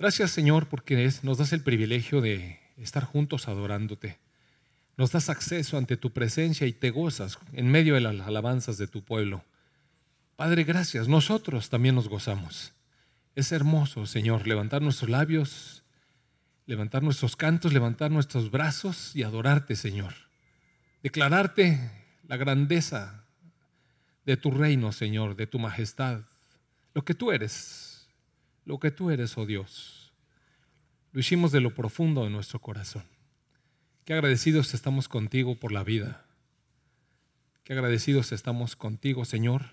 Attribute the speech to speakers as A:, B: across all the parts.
A: Gracias Señor porque nos das el privilegio de estar juntos adorándote. Nos das acceso ante tu presencia y te gozas en medio de las alabanzas de tu pueblo. Padre, gracias. Nosotros también nos gozamos. Es hermoso, Señor, levantar nuestros labios, levantar nuestros cantos, levantar nuestros brazos y adorarte, Señor. Declararte la grandeza de tu reino, Señor, de tu majestad, lo que tú eres, lo que tú eres, oh Dios. Lo hicimos de lo profundo de nuestro corazón. Qué agradecidos estamos contigo por la vida. Qué agradecidos estamos contigo, Señor,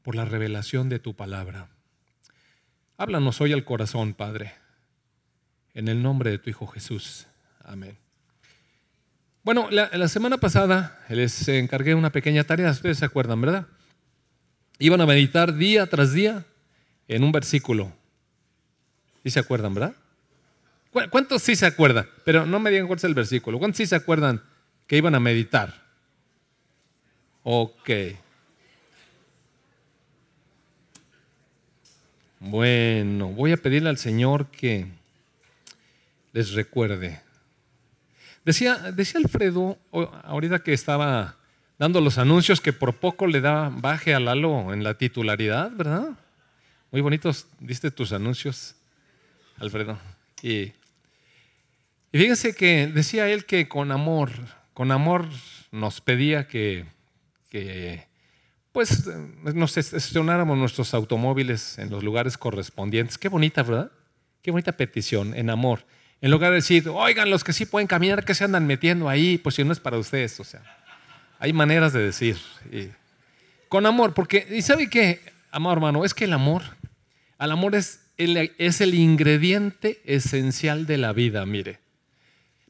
A: por la revelación de tu palabra. Háblanos hoy al corazón, Padre, en el nombre de tu Hijo Jesús. Amén. Bueno, la, semana pasada les encargué una pequeña tarea, ustedes se acuerdan, ¿verdad? Iban a meditar día tras día en un versículo. ¿Sí se acuerdan, verdad? ¿Cuántos sí se acuerdan? Pero no me digan cuál es el versículo. ¿Cuántos sí se acuerdan que iban a meditar? Ok. Bueno, voy a pedirle al Señor que les recuerde. Decía, decía Alfredo, ahorita que estaba dando los anuncios, que por poco le da baje al Lalo en la titularidad, ¿verdad? Muy bonitos, diste tus anuncios, Alfredo. Y, fíjense que decía él que con amor, con amor nos pedía que, pues nos estacionáramos nuestros automóviles en los lugares correspondientes. Qué bonita, ¿verdad? Qué bonita petición, en amor. En lugar de decir, oigan, los que sí pueden caminar, que se andan metiendo ahí? Pues si no es para ustedes, o sea, hay maneras de decir. con amor, porque, ¿y sabe qué, amor hermano? Es que el amor, el amor es es el ingrediente esencial de la vida, mire.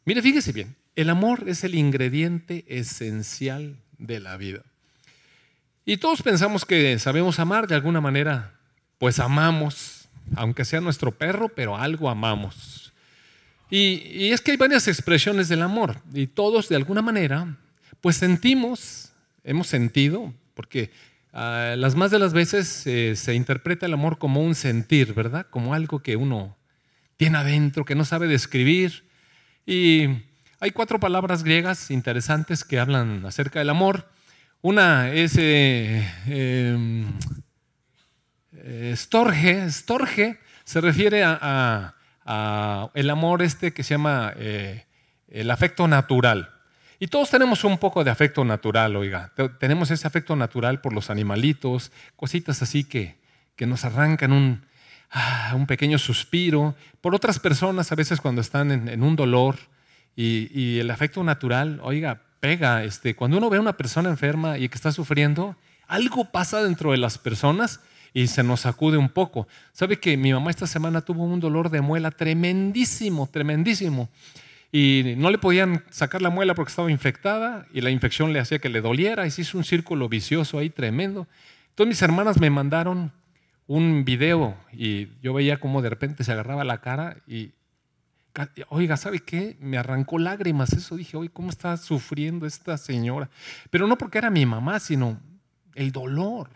A: Mire, fíjese bien, el amor es el ingrediente esencial de la vida. Y todos pensamos que sabemos amar de alguna manera, pues amamos, aunque sea nuestro perro, pero algo amamos. Y, es que hay varias expresiones del amor y todos de alguna manera, pues sentimos, hemos sentido, porque ah, las más de las veces eh, se interpreta el amor como un sentir, ¿verdad? Como algo que uno tiene adentro, que no sabe describir. Y hay cuatro palabras griegas interesantes que hablan acerca del amor. Una es eh, em, storge, storge se refiere a el amor este que se llama eh, el afecto natural. Y todos tenemos un poco de afecto natural, oiga. Tenemos ese afecto natural por los animalitos, cositas así que, que nos arrancan un, ah, un pequeño suspiro. Por otras personas, a veces cuando están en, un dolor y, y, el afecto natural, oiga, pega. Este, cuando uno ve a una persona enferma y que está sufriendo, algo pasa dentro de las personas y se nos sacude un poco. ¿Sabe que mi mamá esta semana tuvo un dolor de muela tremendísimo, tremendísimo? Y no le podían sacar la muela porque estaba infectada y la infección le hacía que le doliera y se hizo un círculo vicioso ahí tremendo. Entonces mis hermanas me mandaron un video y yo veía cómo de repente se agarraba la cara y, oiga, ¿sabe qué? Me arrancó lágrimas eso. Dije, oye, ¿cómo está sufriendo esta señora? Pero no porque era mi mamá, sino el dolor.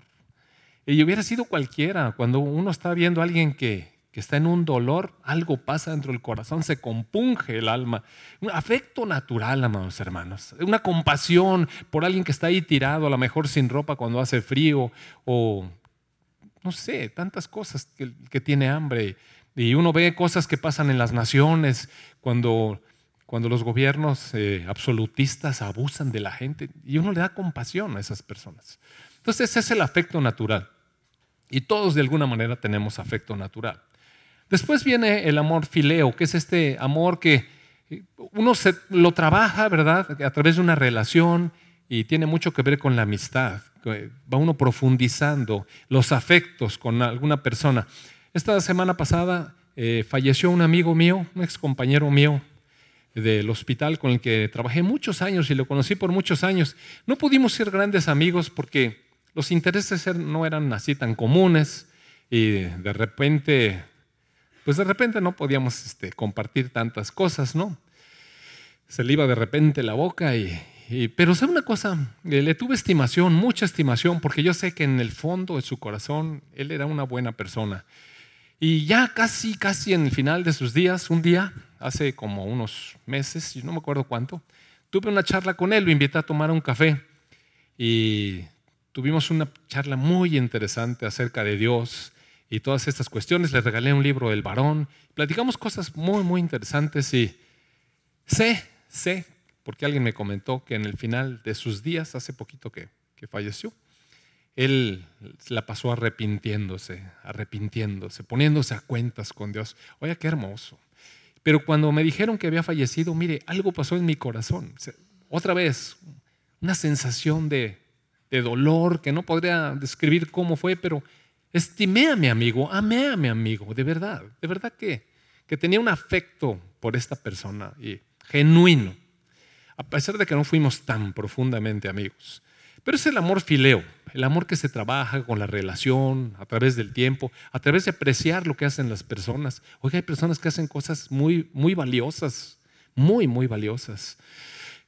A: Y hubiera sido cualquiera. Cuando uno está viendo a alguien que, está en un dolor, algo pasa dentro del corazón, se compunge el alma. Un afecto natural, amados hermanos. Una compasión por alguien que está ahí tirado, a lo mejor sin ropa cuando hace frío, o no sé, tantas cosas que, tiene hambre. Y uno ve cosas que pasan en las naciones cuando, cuando los gobiernos eh, absolutistas abusan de la gente y uno le da compasión a esas personas. Entonces ese es el afecto natural. Y todos de alguna manera tenemos afecto natural. Después viene el amor fileo, que es este amor que uno se, lo trabaja, ¿verdad? A través de una relación y tiene mucho que ver con la amistad. Va uno profundizando los afectos con alguna persona. Esta semana pasada eh, falleció un amigo mío, un ex compañero mío del hospital con el que trabajé muchos años y lo conocí por muchos años. No pudimos ser grandes amigos porque los intereses no eran así tan comunes y de repente, pues de repente no podíamos este, compartir tantas cosas, ¿no? Se le iba de repente la boca y, pero sabe una cosa, eh, le tuve estimación, mucha estimación, porque yo sé que en el fondo de su corazón él era una buena persona. Y ya casi, casi en el final de sus días, un día, hace como unos meses, no me acuerdo cuánto, tuve una charla con él, lo invité a tomar un café y tuvimos una charla muy interesante acerca de Dios y todas estas cuestiones. Le regalé un libro del varón, platicamos cosas muy, muy interesantes y sé, sé, porque alguien me comentó que en el final de sus días, hace poquito que, que falleció, él la pasó arrepintiéndose, arrepintiéndose, poniéndose a cuentas con Dios. Oye, qué hermoso. Pero cuando me dijeron que había fallecido, mire, algo pasó en mi corazón. Otra vez, una sensación de, de dolor que no podría describir cómo fue, pero estimé a mi amigo, amé a mi amigo, de verdad, de verdad que, que tenía un afecto por esta persona y genuino, a pesar de que no fuimos tan profundamente amigos. Pero es el amor fileo, el amor que se trabaja con la relación, a través del tiempo, a través de apreciar lo que hacen las personas. Oiga, hay personas que hacen cosas muy, muy valiosas, muy, muy valiosas.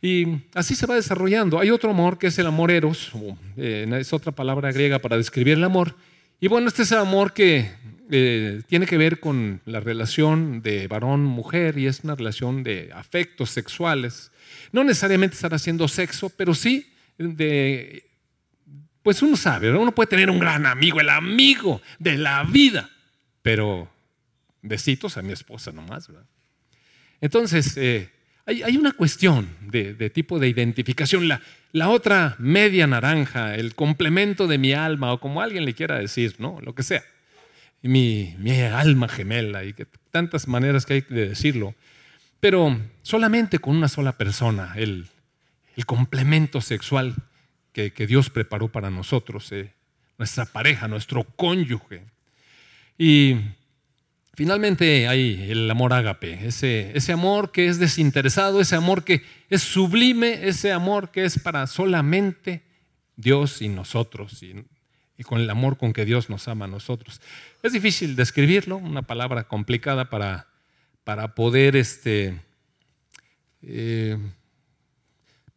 A: Y así se va desarrollando. Hay otro amor que es el amor eros, eh, es otra palabra griega para describir el amor. Y bueno, este es el amor que eh, tiene que ver con la relación de varón-mujer y es una relación de afectos sexuales. No necesariamente estar haciendo sexo, pero sí de, pues uno sabe, uno puede tener un gran amigo, el amigo de la vida, pero besitos a mi esposa nomás, ¿verdad? Entonces, eh, hay, una cuestión de, tipo de identificación. La, la, otra media naranja, el complemento de mi alma, o como alguien le quiera decir, ¿no? Lo que sea. Mi, mi alma gemela, y que tantas maneras que hay de decirlo. Pero solamente con una sola persona, el, el complemento sexual que, Dios preparó para nosotros, eh, nuestra pareja, nuestro cónyuge. Y finalmente hay el amor ágape, ese, ese amor que es desinteresado, ese amor que es sublime, ese amor que es para solamente Dios y nosotros, y, con el amor con que Dios nos ama a nosotros. Es difícil describirlo, una palabra complicada para, para poder este, eh,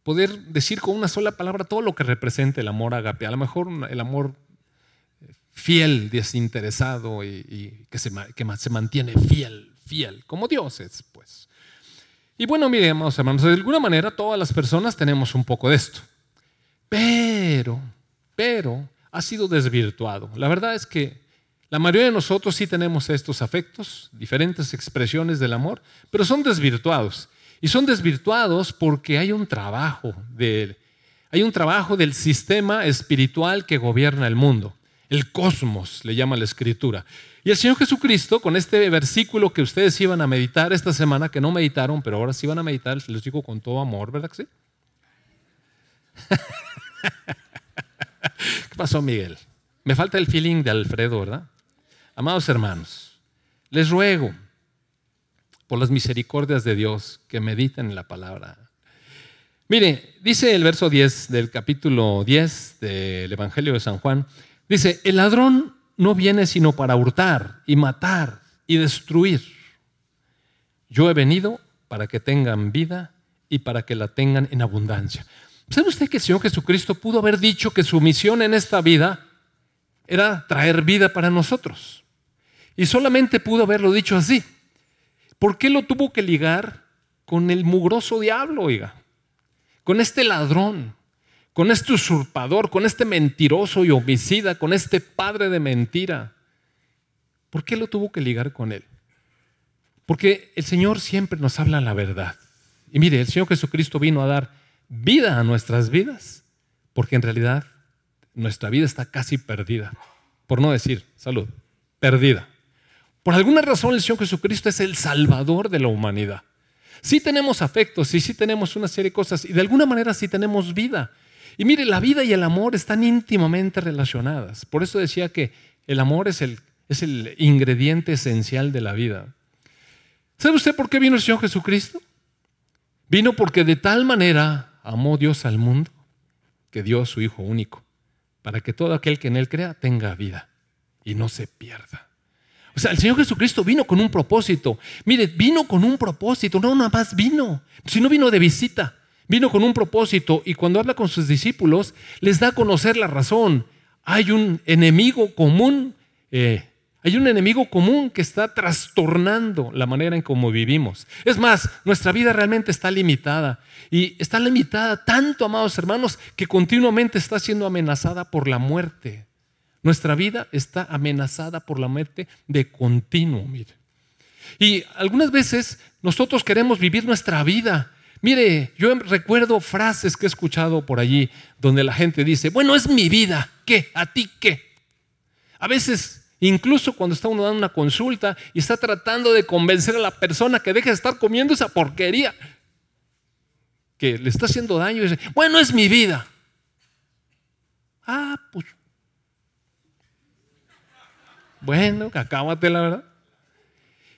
A: poder decir con una sola palabra todo lo que representa el amor agape. A lo mejor el amor fiel, desinteresado y, que, se, que se mantiene fiel, fiel, como Dios es, pues. Y bueno, mire, hermanos, de alguna manera todas las personas tenemos un poco de esto. Pero, pero, ha sido desvirtuado. La verdad es que la mayoría de nosotros sí tenemos estos afectos, diferentes expresiones del amor, pero son desvirtuados. Y son desvirtuados porque hay un trabajo hay un trabajo del sistema espiritual que gobierna el mundo. El cosmos le llama la escritura. Y el Señor Jesucristo, con este versículo que ustedes iban a meditar esta semana, que no meditaron, pero ahora sí van a meditar, les digo con todo amor, ¿verdad que sí? ¿Qué pasó, Miguel? Me falta el feeling de Alfredo, ¿verdad? Amados hermanos, les ruego por las misericordias de Dios, que mediten en la palabra. Mire, dice el verso 10 del capítulo 10 del Evangelio de San Juan, dice, el ladrón no viene sino para hurtar y matar y destruir. Yo he venido para que tengan vida y para que la tengan en abundancia. ¿Sabe usted que el Señor Jesucristo pudo haber dicho que su misión en esta vida era traer vida para nosotros? Y solamente pudo haberlo dicho así. ¿Por qué lo tuvo que ligar con el mugroso diablo, oiga? Con este ladrón, con este usurpador, con este mentiroso y homicida, con este padre de mentira. ¿Por qué lo tuvo que ligar con él? Porque el Señor siempre nos habla la verdad. Y mire, el Señor Jesucristo vino a dar vida a nuestras vidas, porque en realidad nuestra vida está casi perdida, por no decir salud, perdida. Por alguna razón el Señor Jesucristo es el Salvador de la humanidad. Sí tenemos afectos y sí tenemos una serie de cosas y de alguna manera sí tenemos vida. Y mire, la vida y el amor están íntimamente relacionadas. Por eso decía que el amor es el, es el ingrediente esencial de la vida. ¿Sabe usted por qué vino el Señor Jesucristo? Vino porque de tal manera amó Dios al mundo que dio a su Hijo único, para que todo aquel que en Él crea tenga vida y no se pierda. O sea, el Señor Jesucristo vino con un propósito. Mire, vino con un propósito, no nada más vino, si no vino de visita, vino con un propósito y cuando habla con sus discípulos les da a conocer la razón. Hay un enemigo común, eh, Hay un enemigo común que está trastornando la manera en cómo vivimos. Es más, nuestra vida realmente está limitada. Y está limitada tanto, amados hermanos, que continuamente está siendo amenazada por la muerte. Nuestra vida está amenazada por la muerte de continuo. Y algunas veces nosotros queremos vivir nuestra vida. Mire, yo recuerdo frases que he escuchado por allí donde la gente dice, bueno, es mi vida, ¿qué? ¿A ti qué? A veces Incluso cuando está uno dando una consulta y está tratando de convencer a la persona que deje de estar comiendo esa porquería que le está haciendo daño dice, bueno, es mi vida. Ah, pues. Bueno, acábate la verdad.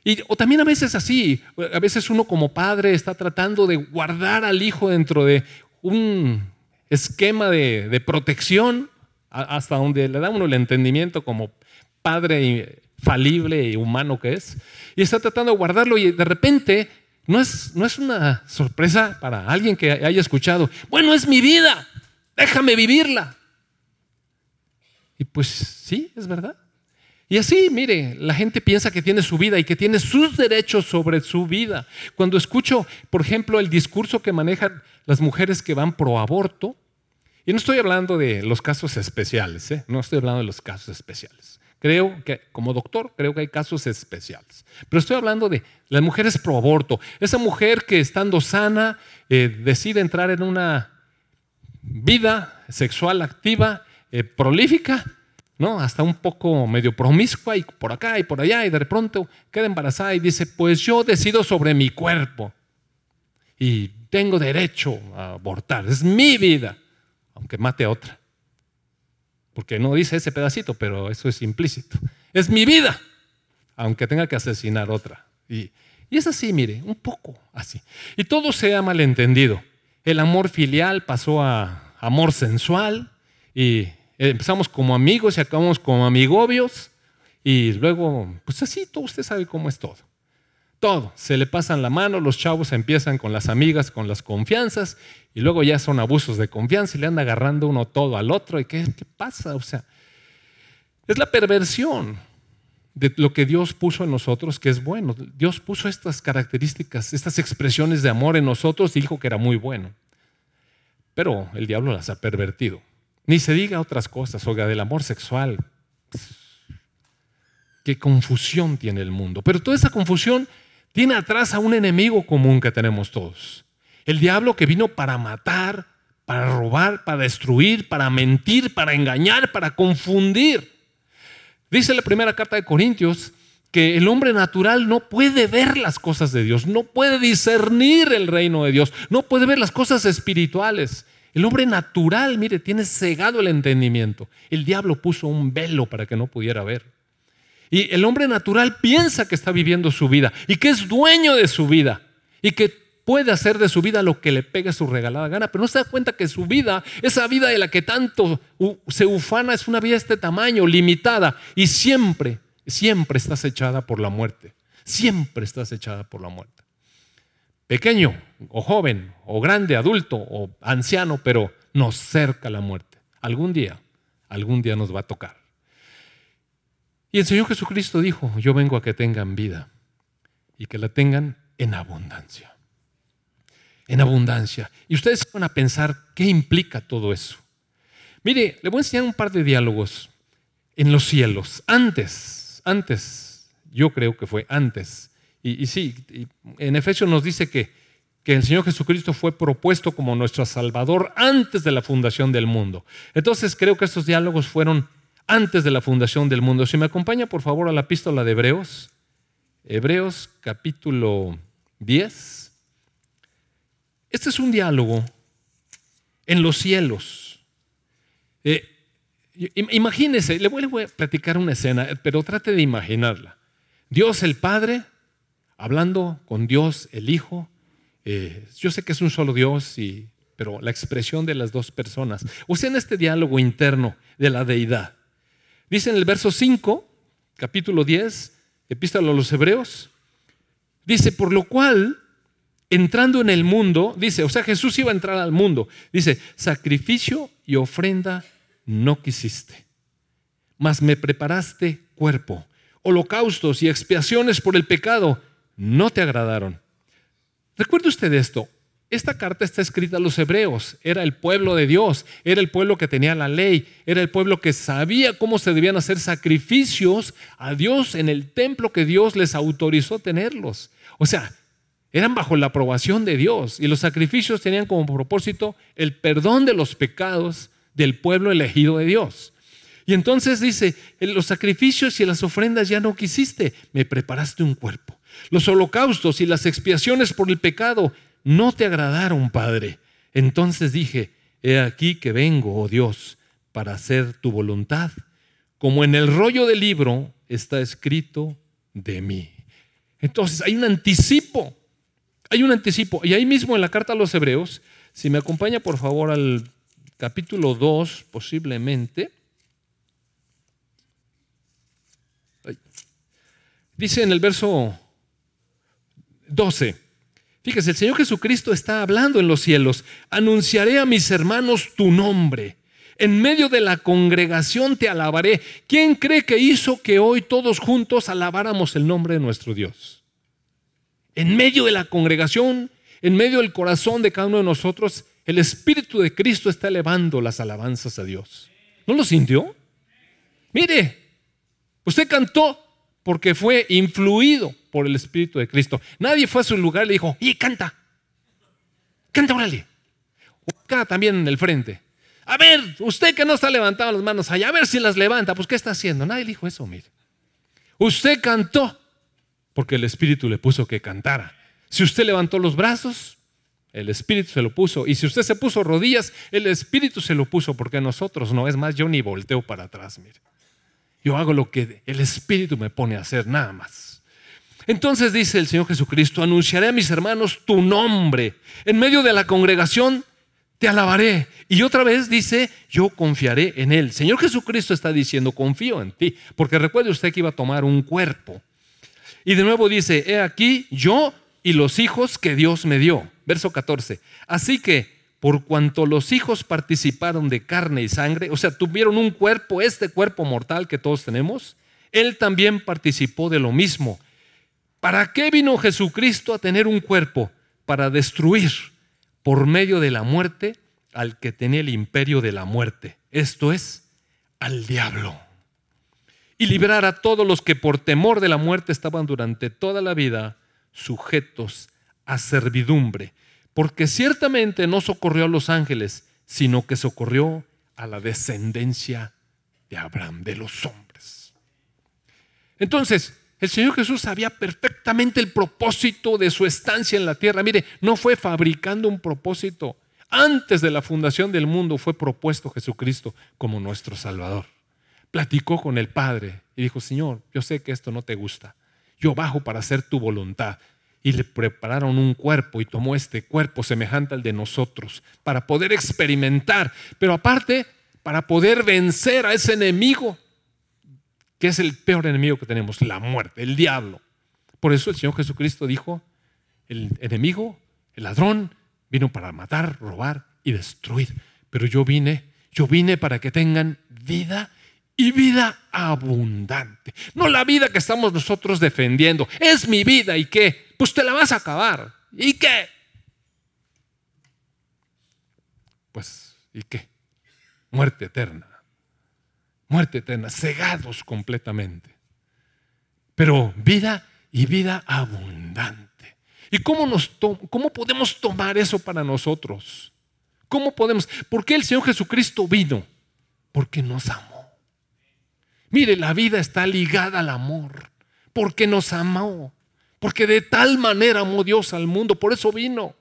A: Y, o también a veces así, a veces uno como padre está tratando de guardar al hijo dentro de un esquema de, protección hasta donde le da uno el entendimiento como padre falible y humano que es, y está tratando de guardarlo y de repente no es, no es una sorpresa para alguien que haya escuchado, bueno, es mi vida, déjame vivirla. Y pues sí, es verdad. Y así, mire, la gente piensa que tiene su vida y que tiene sus derechos sobre su vida. Cuando escucho, por ejemplo, el discurso que manejan las mujeres que van pro aborto, y no estoy hablando de los casos especiales, ¿eh? no estoy hablando de los casos especiales. Creo que, como doctor, creo que hay casos especiales. Pero estoy hablando de las mujeres pro aborto. Esa mujer que estando sana eh, decide entrar en una vida sexual activa, eh, prolífica, ¿no? Hasta un poco medio promiscua y por acá y por allá y de pronto queda embarazada y dice, pues yo decido sobre mi cuerpo y tengo derecho a abortar, es mi vida, aunque mate a otra. Porque no dice ese pedacito, pero eso es implícito. Es mi vida, aunque tenga que asesinar otra. Y, es así, mire, un poco así. Y todo se ha malentendido. El amor filial pasó a amor sensual y empezamos como amigos y acabamos como amigobios y luego, pues así, todo usted sabe cómo es todo. Todo, se le pasan la mano, los chavos empiezan con las amigas, con las confianzas y luego ya son abusos de confianza y le anda agarrando uno todo al otro. ¿Y qué, qué pasa? O sea, es la perversión de lo que Dios puso en nosotros, que es bueno. Dios puso estas características, estas expresiones de amor en nosotros y dijo que era muy bueno. Pero el diablo las ha pervertido. Ni se diga otras cosas, oiga, del amor sexual. Qué confusión tiene el mundo. Pero toda esa confusión tiene atrás a un enemigo común que tenemos todos. El diablo que vino para matar, para robar, para destruir, para mentir, para engañar, para confundir. Dice la primera carta de Corintios que el hombre natural no puede ver las cosas de Dios, no puede discernir el reino de Dios, no puede ver las cosas espirituales. El hombre natural, mire, tiene cegado el entendimiento. El diablo puso un velo para que no pudiera ver. Y el hombre natural piensa que está viviendo su vida y que es dueño de su vida y que puede hacer de su vida lo que le pegue su regalada gana, pero no se da cuenta que su vida, esa vida de la que tanto se ufana, es una vida de este tamaño, limitada, y siempre, siempre estás echada por la muerte. Siempre estás echada por la muerte. Pequeño, o joven, o grande, adulto, o anciano, pero nos cerca la muerte. Algún día, algún día nos va a tocar. Y el Señor Jesucristo dijo, yo vengo a que tengan vida y que la tengan en abundancia. En abundancia. Y ustedes van a pensar qué implica todo eso. Mire, le voy a enseñar un par de diálogos en los cielos. Antes, antes, yo creo que fue antes. Y, sí, en Efesios nos dice que, que el Señor Jesucristo fue propuesto como nuestro Salvador antes de la fundación del mundo. Entonces creo que estos diálogos fueron antes de la fundación del mundo. Si me acompaña por favor a la epístola de Hebreos, Hebreos capítulo 10. Este es un diálogo en los cielos. Eh, imagínese, le voy, a platicar una escena, pero trate de imaginarla. Dios el Padre hablando con Dios el Hijo. Eh, yo sé que es un solo Dios, pero la expresión de las dos personas. O sea, en este diálogo interno de la deidad. Dice en el verso 5, capítulo 10, epístola a los Hebreos, dice, por lo cual, entrando en el mundo, dice, o sea, Jesús iba a entrar al mundo, dice, sacrificio y ofrenda no quisiste, mas me preparaste cuerpo. holocaustos y expiaciones por el pecado no te agradaron. Recuerde usted esto, esta carta está escrita a los hebreos, era el pueblo de Dios, era el pueblo que tenía la ley, era el pueblo que sabía cómo se debían hacer sacrificios a Dios en el templo que Dios les autorizó tenerlos. O sea, eran bajo la aprobación de Dios y los sacrificios tenían como propósito el perdón de los pecados del pueblo elegido de Dios. Y entonces dice, los sacrificios y las ofrendas ya no quisiste, me preparaste un cuerpo. Los holocaustos y las expiaciones por el pecado no te agradaron, Padre. Entonces dije, he aquí que vengo, oh Dios, para hacer tu voluntad, como en el rollo del libro está escrito de mí. Entonces hay un anticipo, hay un anticipo. Y ahí mismo en la carta a los hebreos, si me acompaña por favor al capítulo 2, posiblemente, dice en el verso 12, Fíjese, el Señor Jesucristo está hablando en los cielos. Anunciaré a mis hermanos tu nombre. En medio de la congregación te alabaré. ¿Quién cree que hizo que hoy todos juntos alabáramos el nombre de nuestro Dios? En medio de la congregación, en medio del corazón de cada uno de nosotros, el Espíritu de Cristo está elevando las alabanzas a Dios. ¿No lo sintió? Mire, usted cantó porque fue influido por el Espíritu de Cristo. Nadie fue a su lugar y le dijo, y canta, canta, órale. Acá también en el frente. A ver, usted que no está levantando las manos allá, a ver si las levanta, pues ¿qué está haciendo? Nadie dijo eso, mire. Usted cantó porque el Espíritu le puso que cantara. Si usted levantó los brazos, el Espíritu se lo puso. Y si usted se puso rodillas, el Espíritu se lo puso porque nosotros no. Es más, yo ni volteo para atrás, mire. Yo hago lo que el Espíritu me pone a hacer, nada más. Entonces dice el Señor Jesucristo, anunciaré a mis hermanos tu nombre. En medio de la congregación te alabaré. Y otra vez dice, yo confiaré en Él. Señor Jesucristo está diciendo, confío en ti. Porque recuerde usted que iba a tomar un cuerpo. Y de nuevo dice, he aquí yo y los hijos que Dios me dio. Verso 14. Así que por cuanto los hijos participaron de carne y sangre, o sea, tuvieron un cuerpo, este cuerpo mortal que todos tenemos, Él también participó de lo mismo. ¿Para qué vino Jesucristo a tener un cuerpo? Para destruir por medio de la muerte al que tenía el imperio de la muerte, esto es, al diablo. Y liberar a todos los que por temor de la muerte estaban durante toda la vida sujetos a servidumbre porque ciertamente no socorrió a los ángeles, sino que socorrió a la descendencia de Abraham, de los hombres. Entonces, el Señor Jesús sabía perfectamente el propósito de su estancia en la tierra. Mire, no fue fabricando un propósito. Antes de la fundación del mundo fue propuesto Jesucristo como nuestro Salvador. Platicó con el Padre y dijo, Señor, yo sé que esto no te gusta. Yo bajo para hacer tu voluntad y le prepararon un cuerpo y tomó este cuerpo semejante al de nosotros para poder experimentar, pero aparte para poder vencer a ese enemigo, que es el peor enemigo que tenemos, la muerte, el diablo. Por eso el Señor Jesucristo dijo, el enemigo, el ladrón, vino para matar, robar y destruir, pero yo vine, yo vine para que tengan vida y vida abundante. No la vida que estamos nosotros defendiendo. Es mi vida y qué. Pues te la vas a acabar. ¿Y qué? Pues, ¿y qué? Muerte eterna. Muerte eterna, cegados completamente. Pero vida y vida abundante. ¿Y cómo, nos cómo podemos tomar eso para nosotros? ¿Cómo podemos? ¿Por qué el Señor Jesucristo vino? Porque nos amó. Mire, la vida está ligada al amor, porque nos amó. Porque de tal manera amó Dios al mundo, por eso vino.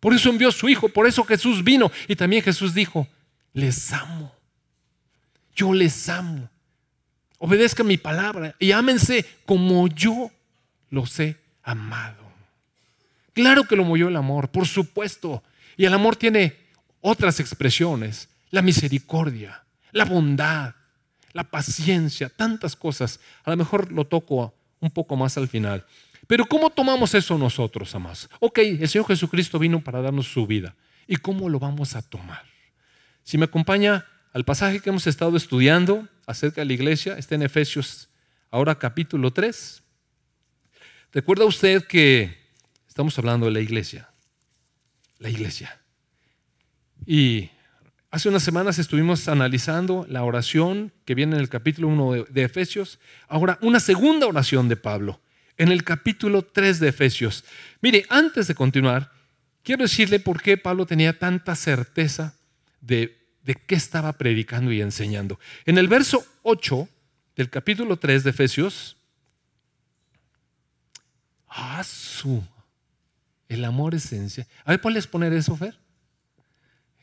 A: Por eso envió a su Hijo, por eso Jesús vino. Y también Jesús dijo, les amo. Yo les amo. Obedezcan mi palabra y ámense como yo los he amado. Claro que lo movió el amor, por supuesto. Y el amor tiene otras expresiones. La misericordia, la bondad, la paciencia, tantas cosas. A lo mejor lo toco un poco más al final. Pero ¿cómo tomamos eso nosotros, amados? Ok, el Señor Jesucristo vino para darnos su vida. ¿Y cómo lo vamos a tomar? Si me acompaña al pasaje que hemos estado estudiando acerca de la iglesia, está en Efesios ahora capítulo 3. ¿Recuerda usted que estamos hablando de la iglesia? La iglesia. Y hace unas semanas estuvimos analizando la oración que viene en el capítulo 1 de, Efesios. Ahora, una segunda oración de Pablo en el capítulo 3 de Efesios. Mire, antes de continuar, quiero decirle por qué Pablo tenía tanta certeza de, de qué estaba predicando y enseñando. En el verso 8 del capítulo 3 de Efesios, ¡ah, su! El amor esencia. A ver, ¿puedes poner eso, Fer?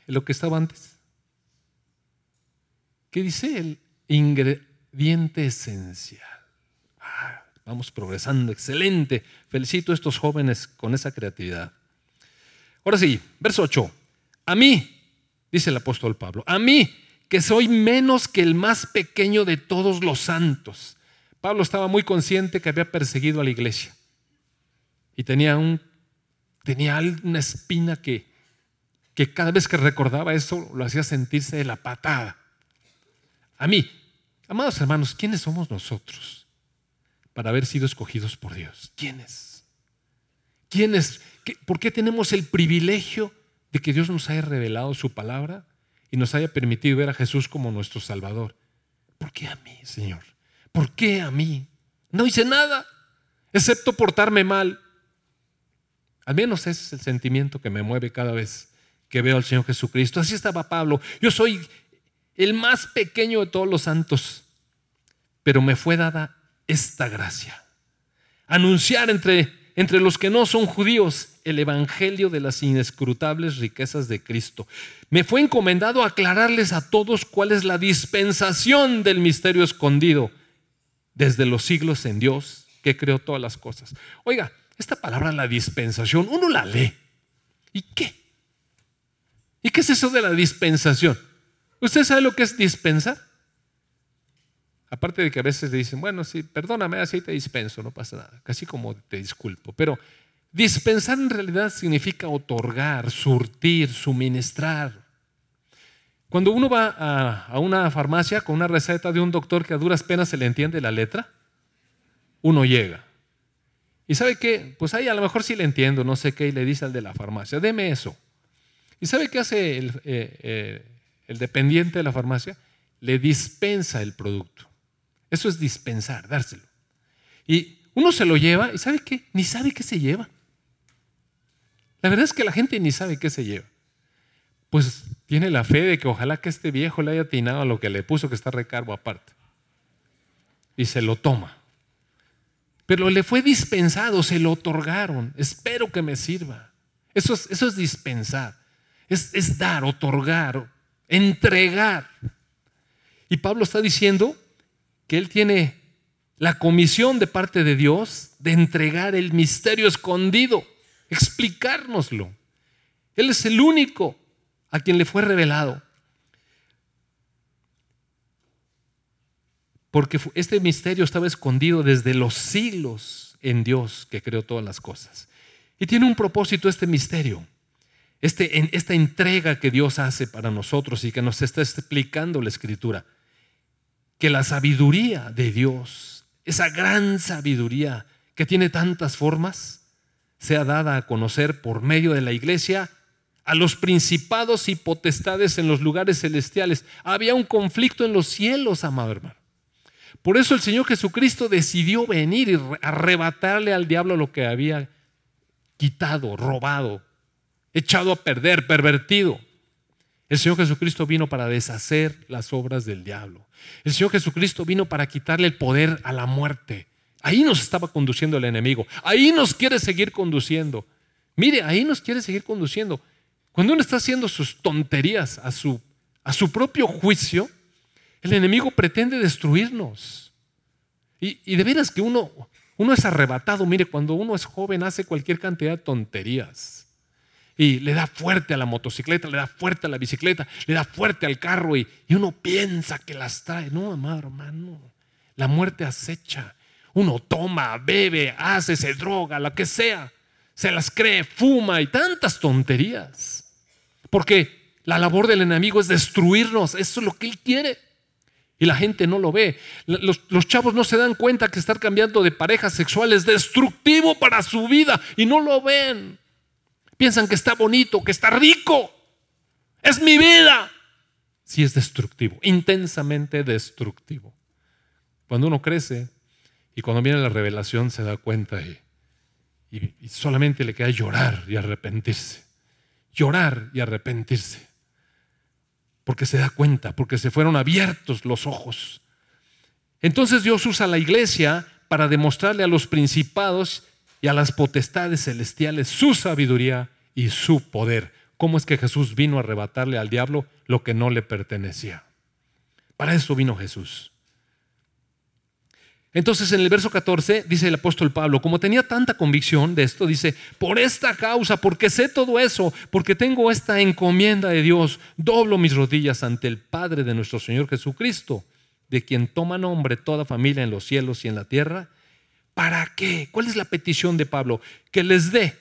A: Lo que estaba antes. ¿Qué dice el ingrediente esencial? Ah, vamos progresando, excelente. Felicito a estos jóvenes con esa creatividad. Ahora sí, verso 8. A mí, dice el apóstol Pablo, a mí que soy menos que el más pequeño de todos los santos. Pablo estaba muy consciente que había perseguido a la iglesia y tenía, un, tenía una espina que, que cada vez que recordaba eso lo hacía sentirse de la patada. A mí, amados hermanos, ¿quiénes somos nosotros para haber sido escogidos por Dios? ¿Quiénes? ¿Quiénes? ¿Por qué tenemos el privilegio de que Dios nos haya revelado su palabra y nos haya permitido ver a Jesús como nuestro Salvador? ¿Por qué a mí, Señor? ¿Por qué a mí? No hice nada, excepto portarme mal. Al menos ese es el sentimiento que me mueve cada vez que veo al Señor Jesucristo. Así estaba Pablo. Yo soy el más pequeño de todos los santos, pero me fue dada esta gracia. Anunciar entre, entre los que no son judíos el Evangelio de las inescrutables riquezas de Cristo. Me fue encomendado aclararles a todos cuál es la dispensación del misterio escondido desde los siglos en Dios que creó todas las cosas. Oiga, esta palabra, la dispensación, uno la lee. ¿Y qué? ¿Y qué es eso de la dispensación? ¿Usted sabe lo que es dispensar? Aparte de que a veces le dicen, bueno, sí, perdóname, así te dispenso, no pasa nada, casi como te disculpo. Pero dispensar en realidad significa otorgar, surtir, suministrar. Cuando uno va a, una farmacia con una receta de un doctor que a duras penas se le entiende la letra, uno llega. ¿Y sabe qué? Pues ahí a lo mejor sí le entiendo, no sé qué, y le dice al de la farmacia, deme eso. ¿Y sabe qué hace el, eh, eh, el dependiente de la farmacia? Le dispensa el producto. Eso es dispensar, dárselo. Y uno se lo lleva y ¿sabe qué? Ni sabe qué se lleva. La verdad es que la gente ni sabe qué se lleva. Pues tiene la fe de que ojalá que este viejo le haya atinado a lo que le puso que está recargo aparte. Y se lo toma. Pero le fue dispensado, se lo otorgaron. Espero que me sirva. Eso es, eso es dispensar. Es, dar, otorgar, entregar. Y Pablo está diciendo que él tiene la comisión de parte de Dios de entregar el misterio escondido, explicárnoslo. Él es el único a quien le fue revelado. Porque este misterio estaba escondido desde los siglos en Dios que creó todas las cosas. Y tiene un propósito este misterio. Este, esta entrega que Dios hace para nosotros y que nos está explicando la Escritura, que la sabiduría de Dios, esa gran sabiduría que tiene tantas formas, sea dada a conocer por medio de la iglesia a los principados y potestades en los lugares celestiales. Había un conflicto en los cielos, amado hermano. Por eso el Señor Jesucristo decidió venir y arrebatarle al diablo lo que había quitado, robado, echado a perder, pervertido. El Señor Jesucristo vino para deshacer las obras del diablo. El Señor Jesucristo vino para quitarle el poder a la muerte. Ahí nos estaba conduciendo el enemigo. Ahí nos quiere seguir conduciendo. Mire, ahí nos quiere seguir conduciendo. Cuando uno está haciendo sus tonterías a su, a su propio juicio, el enemigo pretende destruirnos. Y, de veras que uno, uno es arrebatado. Mire, cuando uno es joven hace cualquier cantidad de tonterías y le da fuerte a la motocicleta, le da fuerte a la bicicleta, le da fuerte al carro y, uno piensa que las trae. No, amado hermano, la muerte acecha. Uno toma, bebe, hace, se droga, lo que sea. Se las cree, fuma y tantas tonterías. Porque la labor del enemigo es destruirnos. Eso es lo que él quiere. Y la gente no lo ve. Los, los, chavos no se dan cuenta que estar cambiando de pareja sexual es destructivo para su vida y no lo ven. Piensan que está bonito, que está rico. Es mi vida. Sí es destructivo, intensamente destructivo. Cuando uno crece y cuando viene la revelación se da cuenta y, y solamente le queda llorar y arrepentirse. Llorar y arrepentirse porque se da cuenta, porque se fueron abiertos los ojos. Entonces Dios usa la iglesia para demostrarle a los principados y a las potestades celestiales su sabiduría y su poder. ¿Cómo es que Jesús vino a arrebatarle al diablo lo que no le pertenecía? Para eso vino Jesús. Entonces en el verso 14 dice el apóstol Pablo, como tenía tanta convicción de esto, dice, por esta causa, porque sé todo eso, porque tengo esta encomienda de Dios, doblo mis rodillas ante el Padre de nuestro Señor Jesucristo, de quien toma nombre toda familia en los cielos y en la tierra. ¿Para qué? ¿Cuál es la petición de Pablo? Que les dé,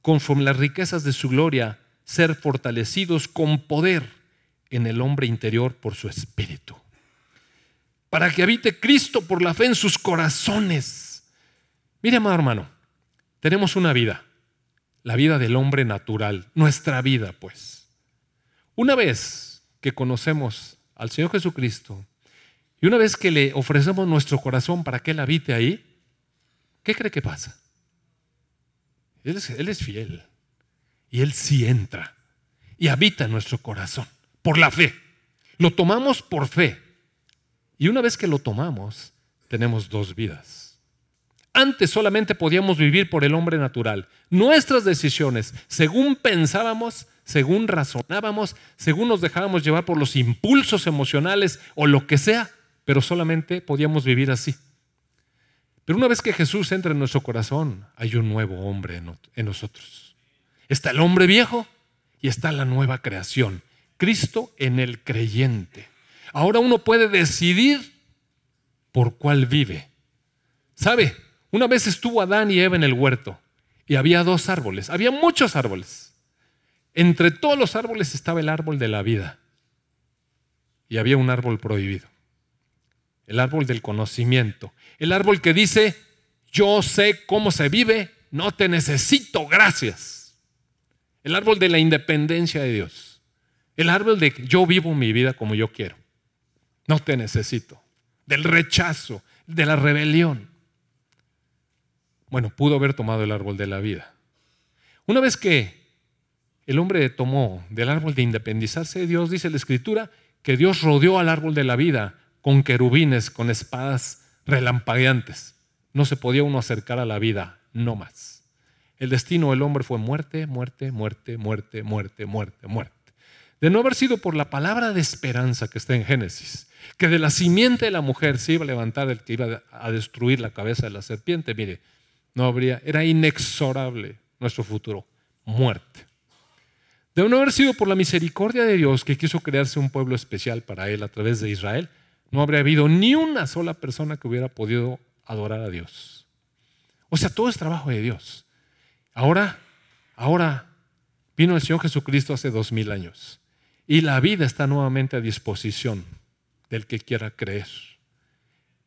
A: conforme las riquezas de su gloria, ser fortalecidos con poder en el hombre interior por su espíritu para que habite Cristo por la fe en sus corazones. Mire, amado hermano, tenemos una vida, la vida del hombre natural, nuestra vida, pues. Una vez que conocemos al Señor Jesucristo y una vez que le ofrecemos nuestro corazón para que Él habite ahí, ¿qué cree que pasa? Él es, fiel y Él sí entra y habita en nuestro corazón por la fe. Lo tomamos por fe y una vez que lo tomamos, tenemos dos vidas. Antes solamente podíamos vivir por el hombre natural. Nuestras decisiones, según pensábamos, según razonábamos, según nos dejábamos llevar por los impulsos emocionales o lo que sea, pero solamente podíamos vivir así. Pero una vez que Jesús entra en nuestro corazón, hay un nuevo hombre en nosotros. Está el hombre viejo y está la nueva creación. Cristo en el creyente. Ahora uno puede decidir por cuál vive. ¿Sabe? Una vez estuvo Adán y Eva en el huerto y había dos árboles, había muchos árboles. Entre todos los árboles estaba el árbol de la vida y había un árbol prohibido. El árbol del conocimiento. El árbol que dice, yo sé cómo se vive, no te necesito, gracias. El árbol de la independencia de Dios. El árbol de yo vivo mi vida como yo quiero. No te necesito. Del rechazo, de la rebelión. Bueno, pudo haber tomado el árbol de la vida. Una vez que el hombre tomó del árbol de independizarse de Dios, dice la escritura, que Dios rodeó al árbol de la vida con querubines, con espadas relampagueantes. No se podía uno acercar a la vida, no más. El destino del hombre fue muerte, muerte, muerte, muerte, muerte, muerte, muerte. De no haber sido por la palabra de esperanza que está en Génesis, que de la simiente de la mujer se iba a levantar el que iba a destruir la cabeza de la serpiente, mire, no habría, era inexorable nuestro futuro, muerte. De no haber sido por la misericordia de Dios que quiso crearse un pueblo especial para él a través de Israel, no habría habido ni una sola persona que hubiera podido adorar a Dios. O sea, todo es trabajo de Dios. Ahora, ahora vino el Señor Jesucristo hace dos mil años y la vida está nuevamente a disposición del que quiera creer.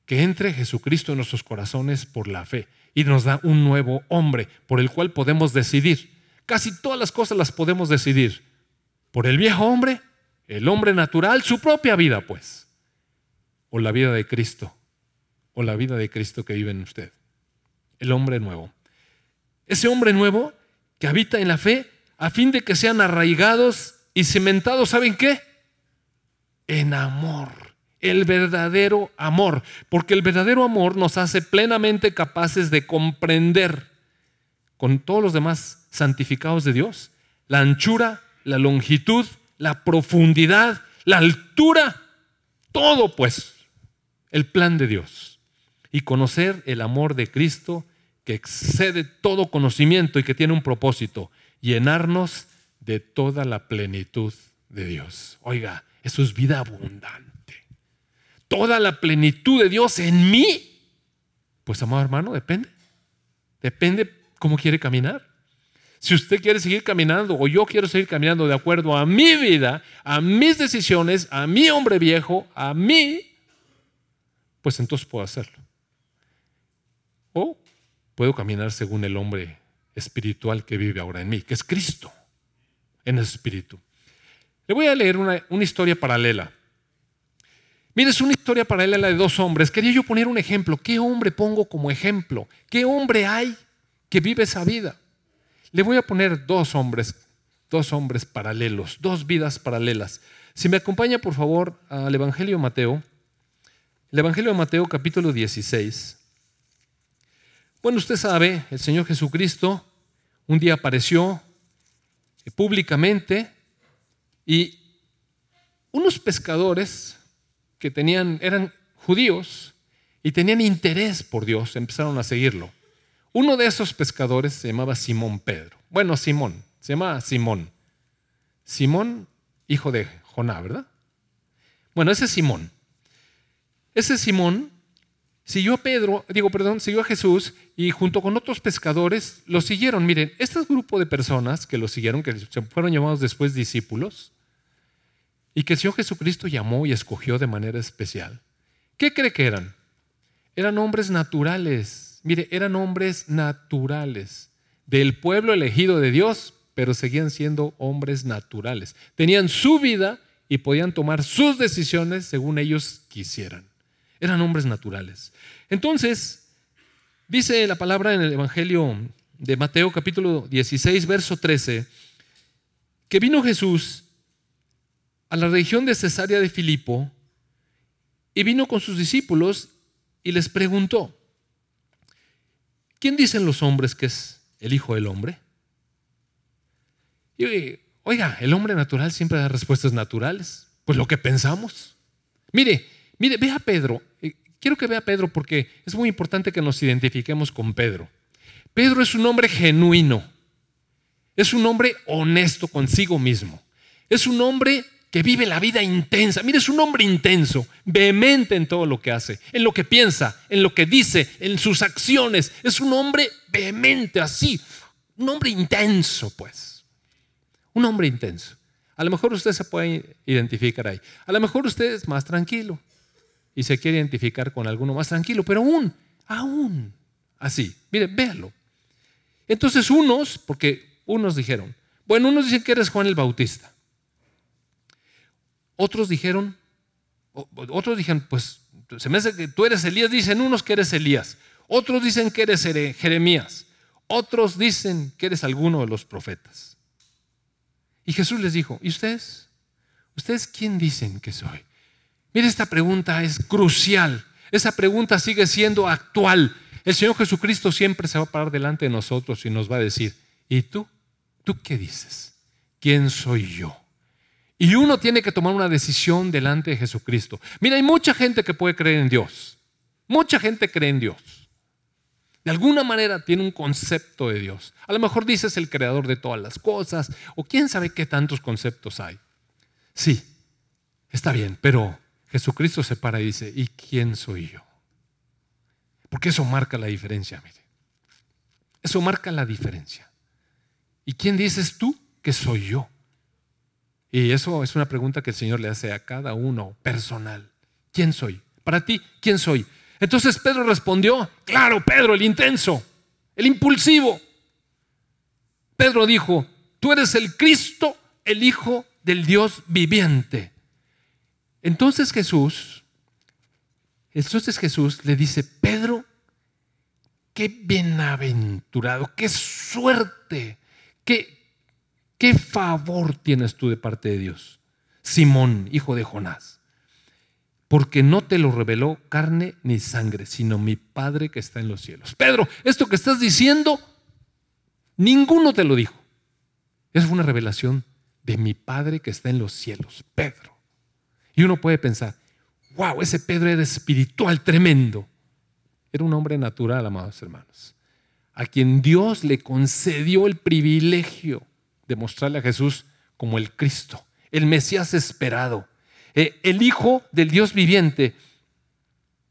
A: Que entre Jesucristo en nuestros corazones por la fe y nos da un nuevo hombre por el cual podemos decidir. Casi todas las cosas las podemos decidir. Por el viejo hombre, el hombre natural, su propia vida, pues. O la vida de Cristo. O la vida de Cristo que vive en usted. El hombre nuevo. Ese hombre nuevo que habita en la fe a fin de que sean arraigados y cimentados, ¿saben qué? En amor el verdadero amor, porque el verdadero amor nos hace plenamente capaces de comprender con todos los demás santificados de Dios la anchura, la longitud, la profundidad, la altura, todo pues, el plan de Dios. Y conocer el amor de Cristo que excede todo conocimiento y que tiene un propósito, llenarnos de toda la plenitud de Dios. Oiga, eso es vida abundante toda la plenitud de Dios en mí? Pues, amado hermano, depende. Depende cómo quiere caminar. Si usted quiere seguir caminando o yo quiero seguir caminando de acuerdo a mi vida, a mis decisiones, a mi hombre viejo, a mi pues entonces puedo hacerlo. O puedo caminar según el hombre espiritual que vive ahora en mí, que es Cristo, en el espíritu. Le voy a leer una, historia paralela. Mire, es una historia paralela de dos hombres. Quería yo poner un ejemplo. ¿Qué hombre pongo como ejemplo? ¿Qué hombre hay que vive esa vida? Le voy a poner dos hombres, dos hombres paralelos, dos vidas paralelas. Si me acompaña, por favor, al Evangelio Mateo, el Evangelio de Mateo capítulo 16. Bueno, usted sabe, el Señor Jesucristo un día apareció públicamente y unos pescadores que tenían, eran judíos y tenían interés por Dios, empezaron a seguirlo. Uno de esos pescadores se llamaba Simón Pedro. Bueno, Simón, se llamaba Simón. Simón, hijo de Joná, ¿verdad? Bueno, ese Simón. Ese Simón siguió a Pedro, digo, perdón, siguió a Jesús y junto con otros pescadores lo siguieron. Miren, este grupo de personas que lo siguieron, que fueron llamados después discípulos, y que el Señor Jesucristo llamó y escogió de manera especial. ¿Qué cree que eran? Eran hombres naturales. Mire, eran hombres naturales del pueblo elegido de Dios, pero seguían siendo hombres naturales. Tenían su vida y podían tomar sus decisiones según ellos quisieran. Eran hombres naturales. Entonces, dice la palabra en el Evangelio de Mateo capítulo 16, verso 13, que vino Jesús a la región de Cesarea de Filipo y vino con sus discípulos y les preguntó, ¿quién dicen los hombres que es el Hijo del Hombre? Y oiga, el hombre natural siempre da respuestas naturales, pues lo que pensamos. Mire, mire, ve a Pedro. Eh, quiero que vea a Pedro porque es muy importante que nos identifiquemos con Pedro. Pedro es un hombre genuino, es un hombre honesto consigo mismo, es un hombre que vive la vida intensa. Mire, es un hombre intenso, vehemente en todo lo que hace, en lo que piensa, en lo que dice, en sus acciones. Es un hombre vehemente así, un hombre intenso, pues. Un hombre intenso. A lo mejor usted se puede identificar ahí. A lo mejor usted es más tranquilo y se quiere identificar con alguno más tranquilo, pero aún, aún así. Mire, véalo. Entonces unos, porque unos dijeron, bueno, unos dicen que eres Juan el Bautista. Otros dijeron, otros dijeron, pues se me hace que tú eres Elías, dicen unos que eres Elías, otros dicen que eres Jeremías, otros dicen que eres alguno de los profetas. Y Jesús les dijo, ¿y ustedes? ¿Ustedes quién dicen que soy? Mire, esta pregunta es crucial. Esa pregunta sigue siendo actual. El Señor Jesucristo siempre se va a parar delante de nosotros y nos va a decir, ¿y tú? ¿Tú qué dices? ¿Quién soy yo? Y uno tiene que tomar una decisión delante de Jesucristo. Mira, hay mucha gente que puede creer en Dios. Mucha gente cree en Dios. De alguna manera tiene un concepto de Dios. A lo mejor dices el creador de todas las cosas o quién sabe qué tantos conceptos hay. Sí, está bien, pero Jesucristo se para y dice, ¿y quién soy yo? Porque eso marca la diferencia, mire. Eso marca la diferencia. ¿Y quién dices tú que soy yo? Y eso es una pregunta que el Señor le hace a cada uno personal. ¿Quién soy? Para ti, ¿quién soy? Entonces Pedro respondió, claro, Pedro, el intenso, el impulsivo. Pedro dijo, tú eres el Cristo, el Hijo del Dios viviente. Entonces Jesús, entonces Jesús le dice, Pedro, qué bienaventurado, qué suerte, qué, ¿Qué favor tienes tú de parte de Dios? Simón, hijo de Jonás. Porque no te lo reveló carne ni sangre, sino mi Padre que está en los cielos. Pedro, esto que estás diciendo, ninguno te lo dijo. Es una revelación de mi Padre que está en los cielos, Pedro. Y uno puede pensar, wow, ese Pedro era espiritual tremendo. Era un hombre natural, amados hermanos, a quien Dios le concedió el privilegio de mostrarle a Jesús como el Cristo, el Mesías esperado, eh, el Hijo del Dios viviente.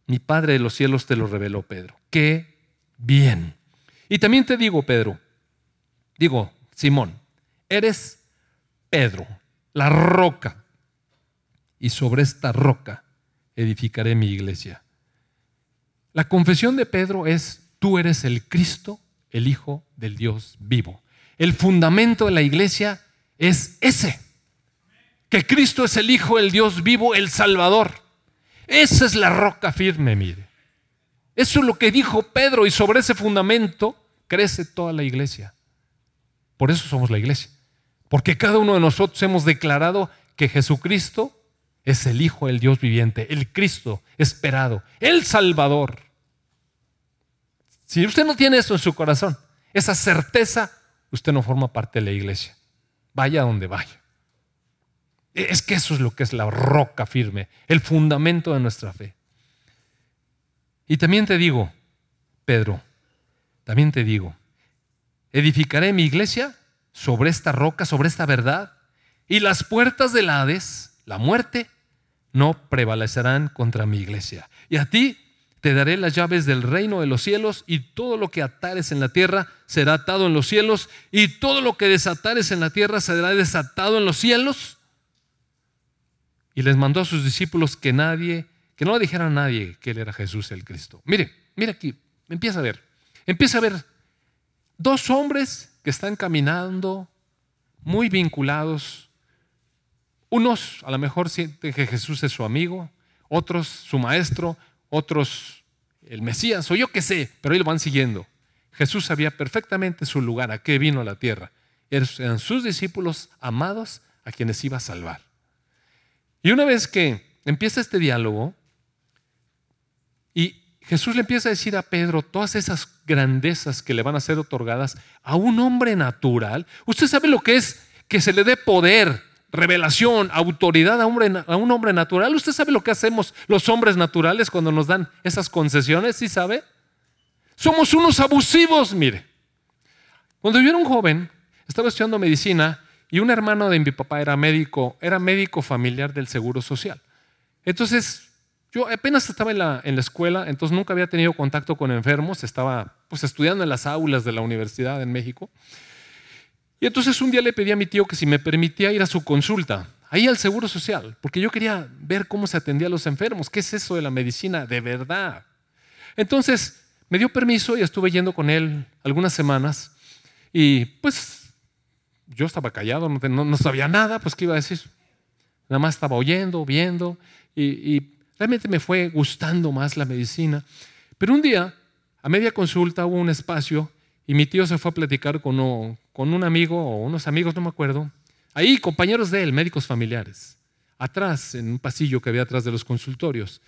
A: Mi Padre de los cielos te lo reveló, Pedro. Qué bien. Y también te digo, Pedro, digo, Simón, eres Pedro, la roca, y sobre esta roca edificaré mi iglesia, La confesión de Pedro es, tú eres el Cristo, el Hijo del Dios vivo. El fundamento de la iglesia es ese, que Cristo es el Hijo del Dios vivo, el Salvador. Esa es la roca firme, mire. Eso es lo que dijo Pedro y sobre ese fundamento crece toda la iglesia. Por eso somos la iglesia. Porque cada uno de nosotros hemos declarado que Jesucristo es el Hijo del Dios viviente, el Cristo esperado, el Salvador. Si usted no tiene eso en su corazón, esa certeza, usted no forma parte de la iglesia. Vaya donde vaya. Es que eso es lo que es la roca firme, el fundamento de nuestra fe. Y también te digo, Pedro, también te digo, edificaré mi iglesia sobre esta roca, sobre esta verdad, y las puertas del Hades, la muerte, no prevalecerán contra mi iglesia. Y a ti te daré las llaves del reino de los cielos, y todo lo que atares en la tierra será atado en los cielos, y todo lo que desatares en la tierra será desatado en los cielos. Y les mandó a sus discípulos que nadie, que no le dijera a nadie que él era Jesús el Cristo. Mire, mire aquí, empieza a ver, empieza a ver dos hombres que están caminando muy vinculados unos a lo mejor sienten que Jesús es su amigo, otros su maestro, otros el Mesías o yo qué sé, pero ahí lo van siguiendo. Jesús sabía perfectamente su lugar, a qué vino a la tierra. Eran sus discípulos amados a quienes iba a salvar. Y una vez que empieza este diálogo y Jesús le empieza a decir a Pedro todas esas grandezas que le van a ser otorgadas a un hombre natural, usted sabe lo que es que se le dé poder, revelación, autoridad a, un hombre natural. ¿Usted sabe lo que hacemos los hombres naturales cuando nos dan esas concesiones? ¿Sí sabe? Somos unos abusivos, mire. Cuando yo era un joven, estaba estudiando medicina y un hermano de mi papá era médico, era médico familiar del Seguro Social. Entonces, yo apenas estaba en la, en la escuela, entonces nunca había tenido contacto con enfermos, estaba pues estudiando en las aulas de la universidad en México. Y entonces un día le pedí a mi tío que si me permitía ir a su consulta, ahí al Seguro Social, porque yo quería ver cómo se atendía a los enfermos, qué es eso de la medicina de verdad. Entonces me dio permiso y estuve yendo con él algunas semanas y pues yo estaba callado, no, sabía nada, pues qué iba a decir. Nada más estaba oyendo, viendo y, y realmente me fue gustando más la medicina. Pero un día, a media consulta, hubo un espacio y mi tío se fue a platicar con, con un amigo o unos amigos, no me acuerdo. Ahí, compañeros de él, médicos familiares. Atrás, en un pasillo que había atrás de los consultorios.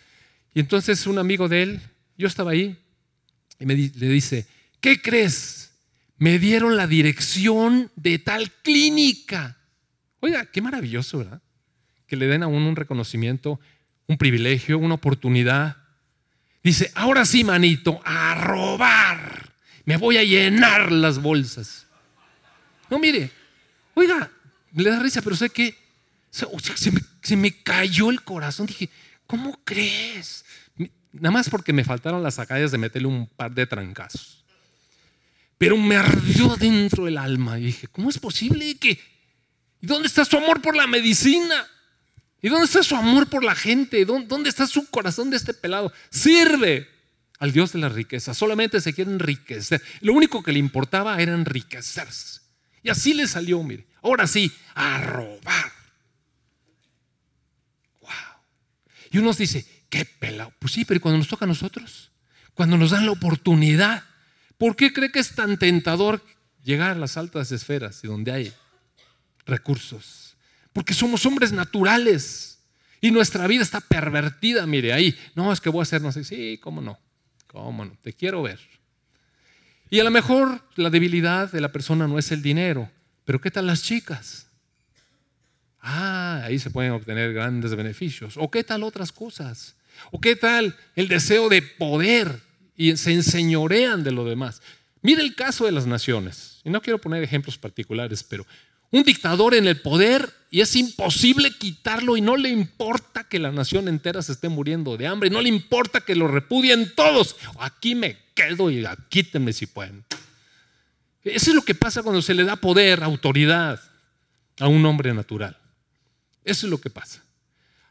A: Y entonces un amigo de él, yo estaba ahí, y me, le dice, ¿qué crees? Me dieron la dirección de tal clínica. Oiga, qué maravilloso, ¿verdad? Que le den a uno un reconocimiento, un privilegio, una oportunidad. Dice, ahora sí, manito, a robar me voy a llenar las bolsas. No, mire, oiga, le da risa, pero sé que se, me, cayó el corazón. Dije, ¿cómo crees? Nada más porque me faltaron las agallas de meterle un par de trancazos. Pero me ardió dentro el alma y dije, ¿cómo es posible que... ¿Y dónde está su amor por la medicina? ¿Y dónde está su amor por la gente? ¿Dónde está su corazón de este pelado? Sirve al Dios de la riqueza. Solamente se quiere enriquecer. Lo único que le importaba era enriquecerse. Y así le salió, mire. Ahora sí, a robar. Wow. Y uno dice, qué pelado. Pues sí, pero cuando nos toca a nosotros, cuando nos dan la oportunidad, ¿por qué cree que es tan tentador llegar a las altas esferas y donde hay recursos? Porque somos hombres naturales. Y nuestra vida está pervertida, mire, ahí. No, es que voy a hacer, no sé, sí, cómo no. ¿Cómo no? Te quiero ver. Y a lo mejor la debilidad de la persona no es el dinero, pero ¿qué tal las chicas? Ah, ahí se pueden obtener grandes beneficios. ¿O qué tal otras cosas? ¿O qué tal el deseo de poder y se enseñorean de lo demás? Mire el caso de las naciones. Y no quiero poner ejemplos particulares, pero un dictador en el poder y es imposible quitarlo y no le importa que la nación entera se esté muriendo de hambre, no le importa que lo repudien todos. Aquí me quedo y quítenme si pueden. Eso es lo que pasa cuando se le da poder, autoridad a un hombre natural. Eso es lo que pasa.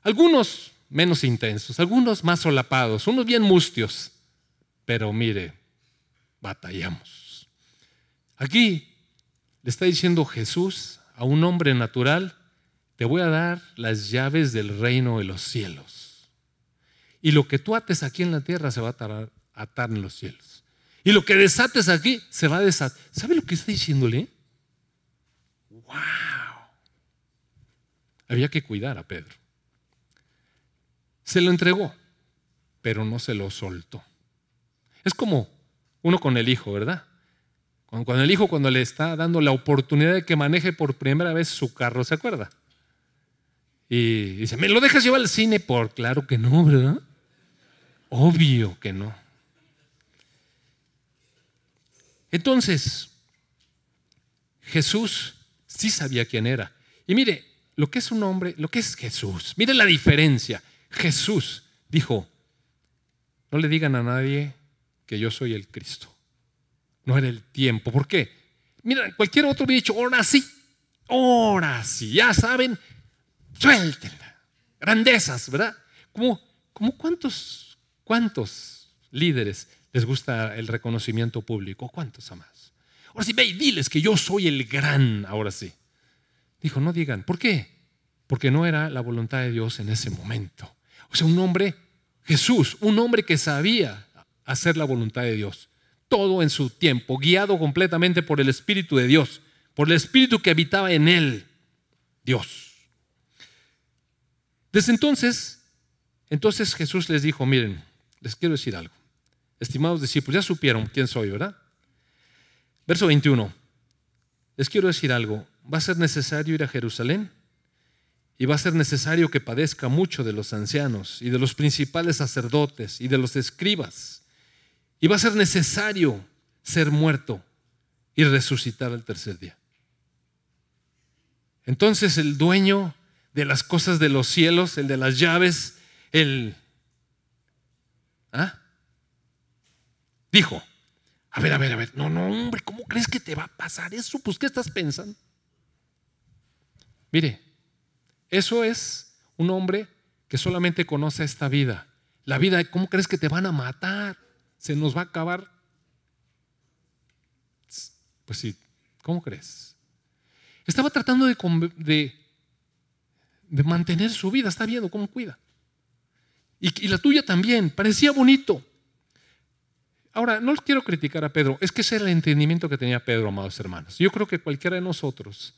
A: Algunos menos intensos, algunos más solapados, unos bien mustios, pero mire, batallamos. Aquí le está diciendo Jesús a un hombre natural, te voy a dar las llaves del reino de los cielos. Y lo que tú ates aquí en la tierra se va a atar, en los cielos. Y lo que desates aquí se va a desatar. ¿Sabe lo que está diciéndole? ¡Wow! Había que cuidar a Pedro. Se lo entregó, pero no se lo soltó. Es como uno con el hijo, ¿verdad? Cuando el hijo, cuando le está dando la oportunidad de que maneje por primera vez su carro, ¿se acuerda? Y dice, ¿me lo dejas llevar al cine? Por claro que no, ¿verdad? Obvio que no. Entonces, Jesús sí sabía quién era. Y mire, lo que es un hombre, lo que es Jesús, mire la diferencia. Jesús dijo, no le digan a nadie que yo soy el Cristo. No era el tiempo. ¿Por qué? Mira, cualquier otro hubiera dicho, ahora sí, ahora sí, ya saben, suéltenla. Grandezas, ¿verdad? Como, como cuántos, cuántos líderes les gusta el reconocimiento público, cuántos a más. Ahora sí, ve y diles que yo soy el gran, ahora sí. Dijo, no digan, ¿por qué? Porque no era la voluntad de Dios en ese momento. O sea, un hombre, Jesús, un hombre que sabía hacer la voluntad de Dios todo en su tiempo, guiado completamente por el Espíritu de Dios, por el Espíritu que habitaba en él, Dios. Desde entonces, entonces Jesús les dijo, miren, les quiero decir algo. Estimados discípulos, ya supieron quién soy, ¿verdad? Verso 21. Les quiero decir algo. Va a ser necesario ir a Jerusalén y va a ser necesario que padezca mucho de los ancianos y de los principales sacerdotes y de los escribas y va a ser necesario ser muerto y resucitar al tercer día. Entonces el dueño de las cosas de los cielos, el de las llaves, el... ¿ah? Dijo, a ver, a ver, a ver, no, no, hombre, ¿cómo crees que te va a pasar eso? Pues, ¿qué estás pensando? Mire, eso es un hombre que solamente conoce esta vida. La vida, ¿cómo crees que te van a matar? se nos va a acabar. Pues sí, ¿cómo crees? Estaba tratando de, de, de mantener su vida, está viendo cómo cuida. Y, y, la tuya también, parecía bonito. Ahora, no quiero criticar a Pedro, es que ese era el entendimiento que tenía Pedro, amados hermanos. Yo creo que cualquiera de nosotros,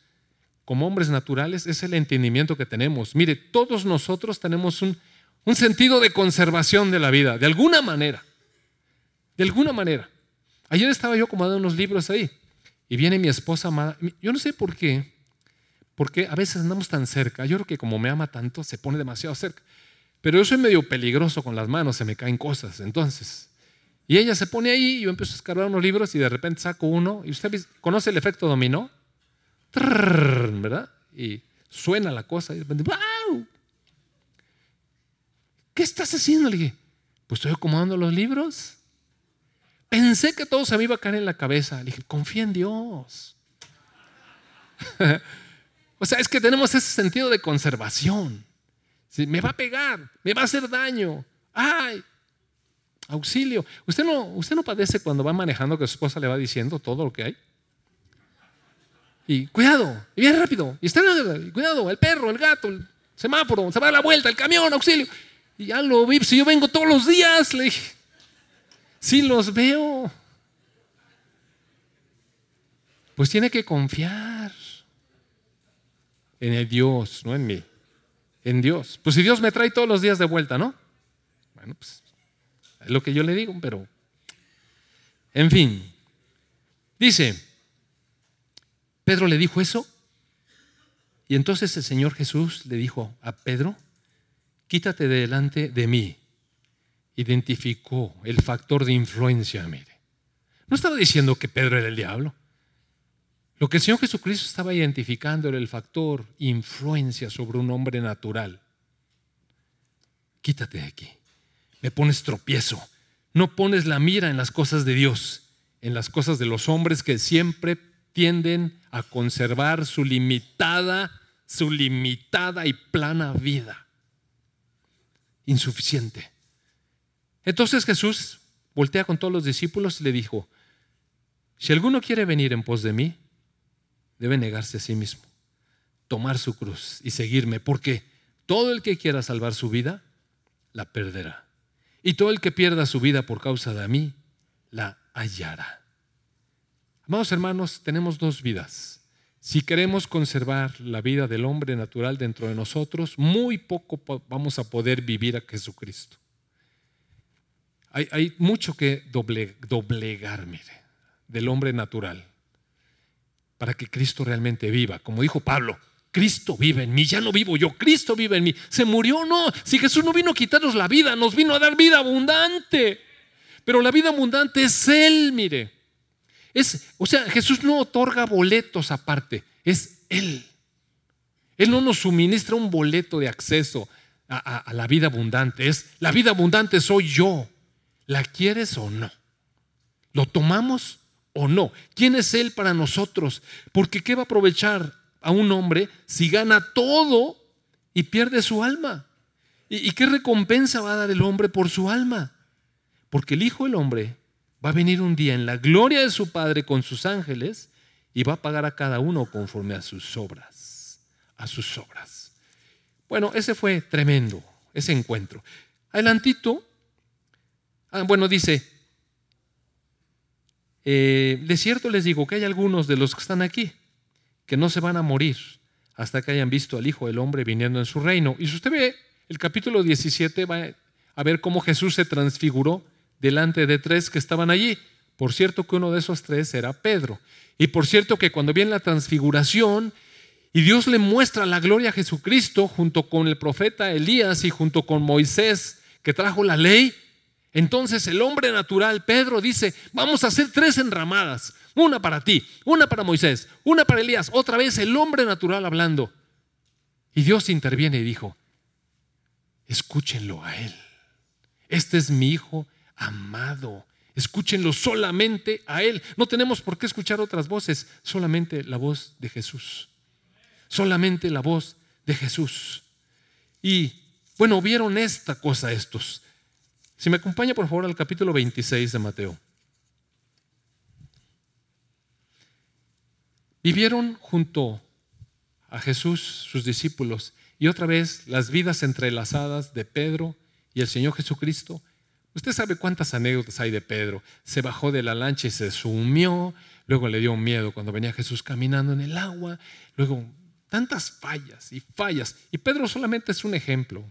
A: como hombres naturales, es el entendimiento que tenemos. Mire, todos nosotros tenemos un, un sentido de conservación de la vida, de alguna manera. De alguna manera. Ayer estaba yo acomodando unos libros ahí y viene mi esposa amada. Yo no sé por qué, porque a veces andamos tan cerca. Yo creo que como me ama tanto, se pone demasiado cerca. Pero yo soy medio peligroso con las manos, se me caen cosas. Entonces, y ella se pone ahí y yo empiezo a escarbar unos libros y de repente saco uno. ¿Y usted conoce el efecto dominó? ¿Verdad? Y suena la cosa y de repente, ¡wow! ¿Qué estás haciendo? Le dije, pues estoy acomodando los libros. Pensé que todo se me iba a caer en la cabeza. Le dije, confía en Dios. o sea, es que tenemos ese sentido de conservación. me va a pegar, me va a hacer daño. ¡Ay! Auxilio. ¿Usted no, ¿Usted no padece cuando va manejando que su esposa le va diciendo todo lo que hay? Y cuidado, y bien rápido, y está, cuidado, el perro, el gato, el semáforo, se va a dar la vuelta, el camión, auxilio. Y ya lo vi, si yo vengo todos los días, le dije, si los veo. Pues tiene que confiar en Dios, no en mí. En Dios. Pues si Dios me trae todos los días de vuelta, ¿no? Bueno, pues es lo que yo le digo, pero... En fin. Dice, Pedro le dijo eso. Y entonces el Señor Jesús le dijo a Pedro, quítate delante de mí, identificó el factor de influencia, mire. No estaba diciendo que Pedro era el diablo. Lo que el Señor Jesucristo estaba identificando era el factor influencia sobre un hombre natural. Quítate de aquí. Me pones tropiezo. No pones la mira en las cosas de Dios, en las cosas de los hombres que siempre tienden a conservar su limitada, su limitada y plana vida. Insuficiente. Entonces Jesús voltea con todos los discípulos y le dijo, si alguno quiere venir en pos de mí, debe negarse a sí mismo, tomar su cruz y seguirme, porque todo el que quiera salvar su vida, la perderá. Y todo el que pierda su vida por causa de mí, la hallará. Amados hermanos, tenemos dos vidas. Si queremos conservar la vida del hombre natural dentro de nosotros, muy poco vamos a poder vivir a Jesucristo. Hay, mucho que doblegar, mire, del hombre natural para que Cristo realmente viva. Como dijo Pablo, Cristo vive en mí, ya no vivo yo, Cristo vive en mí. ¿Se murió? No, si Jesús no vino a quitarnos la vida, nos vino a dar vida abundante. Pero la vida abundante es Él, mire. Es, o sea, Jesús no otorga boletos aparte, es Él. Él no nos suministra un boleto de acceso a, a la vida abundante. Es la vida abundante soy yo. ¿La quieres o no? ¿Lo tomamos o no? ¿Quién es Él para nosotros? Porque ¿qué va a aprovechar a un hombre si gana todo y pierde su alma? ¿Y, qué recompensa va a dar el hombre por su alma? Porque el Hijo del Hombre va a venir un día en la gloria de su Padre con sus ángeles y va a pagar a cada uno conforme a sus obras, a sus obras. Bueno, ese fue tremendo, ese encuentro. Adelantito, ah, bueno, dice, eh, de cierto les digo que hay algunos de los que están aquí que no se van a morir hasta que hayan visto al Hijo del Hombre viniendo en su reino. Y si usted ve el capítulo 17, va a ver cómo Jesús se transfiguró delante de tres que estaban allí. Por cierto que uno de esos tres era Pedro. Y por cierto que cuando viene la transfiguración y Dios le muestra la gloria a Jesucristo junto con el profeta Elías y junto con Moisés que trajo la ley, entonces el hombre natural, Pedro, dice, vamos a hacer tres enramadas. Una para ti, una para Moisés, una para Elías. Otra vez el hombre natural hablando. Y Dios interviene y dijo, escúchenlo a él. Este es mi hijo amado. Escúchenlo solamente a Él. No tenemos por qué escuchar otras voces, solamente la voz de Jesús. Solamente la voz de Jesús. Y bueno, vieron esta cosa estos. Si me acompaña por favor al capítulo 26 de Mateo. Vivieron junto a Jesús, sus discípulos, y otra vez las vidas entrelazadas de Pedro y el Señor Jesucristo Usted sabe cuántas anécdotas hay de Pedro. Se bajó de la lancha y se sumió, luego le dio miedo cuando venía Jesús caminando en el agua, luego tantas fallas y fallas. Y Pedro solamente es un ejemplo.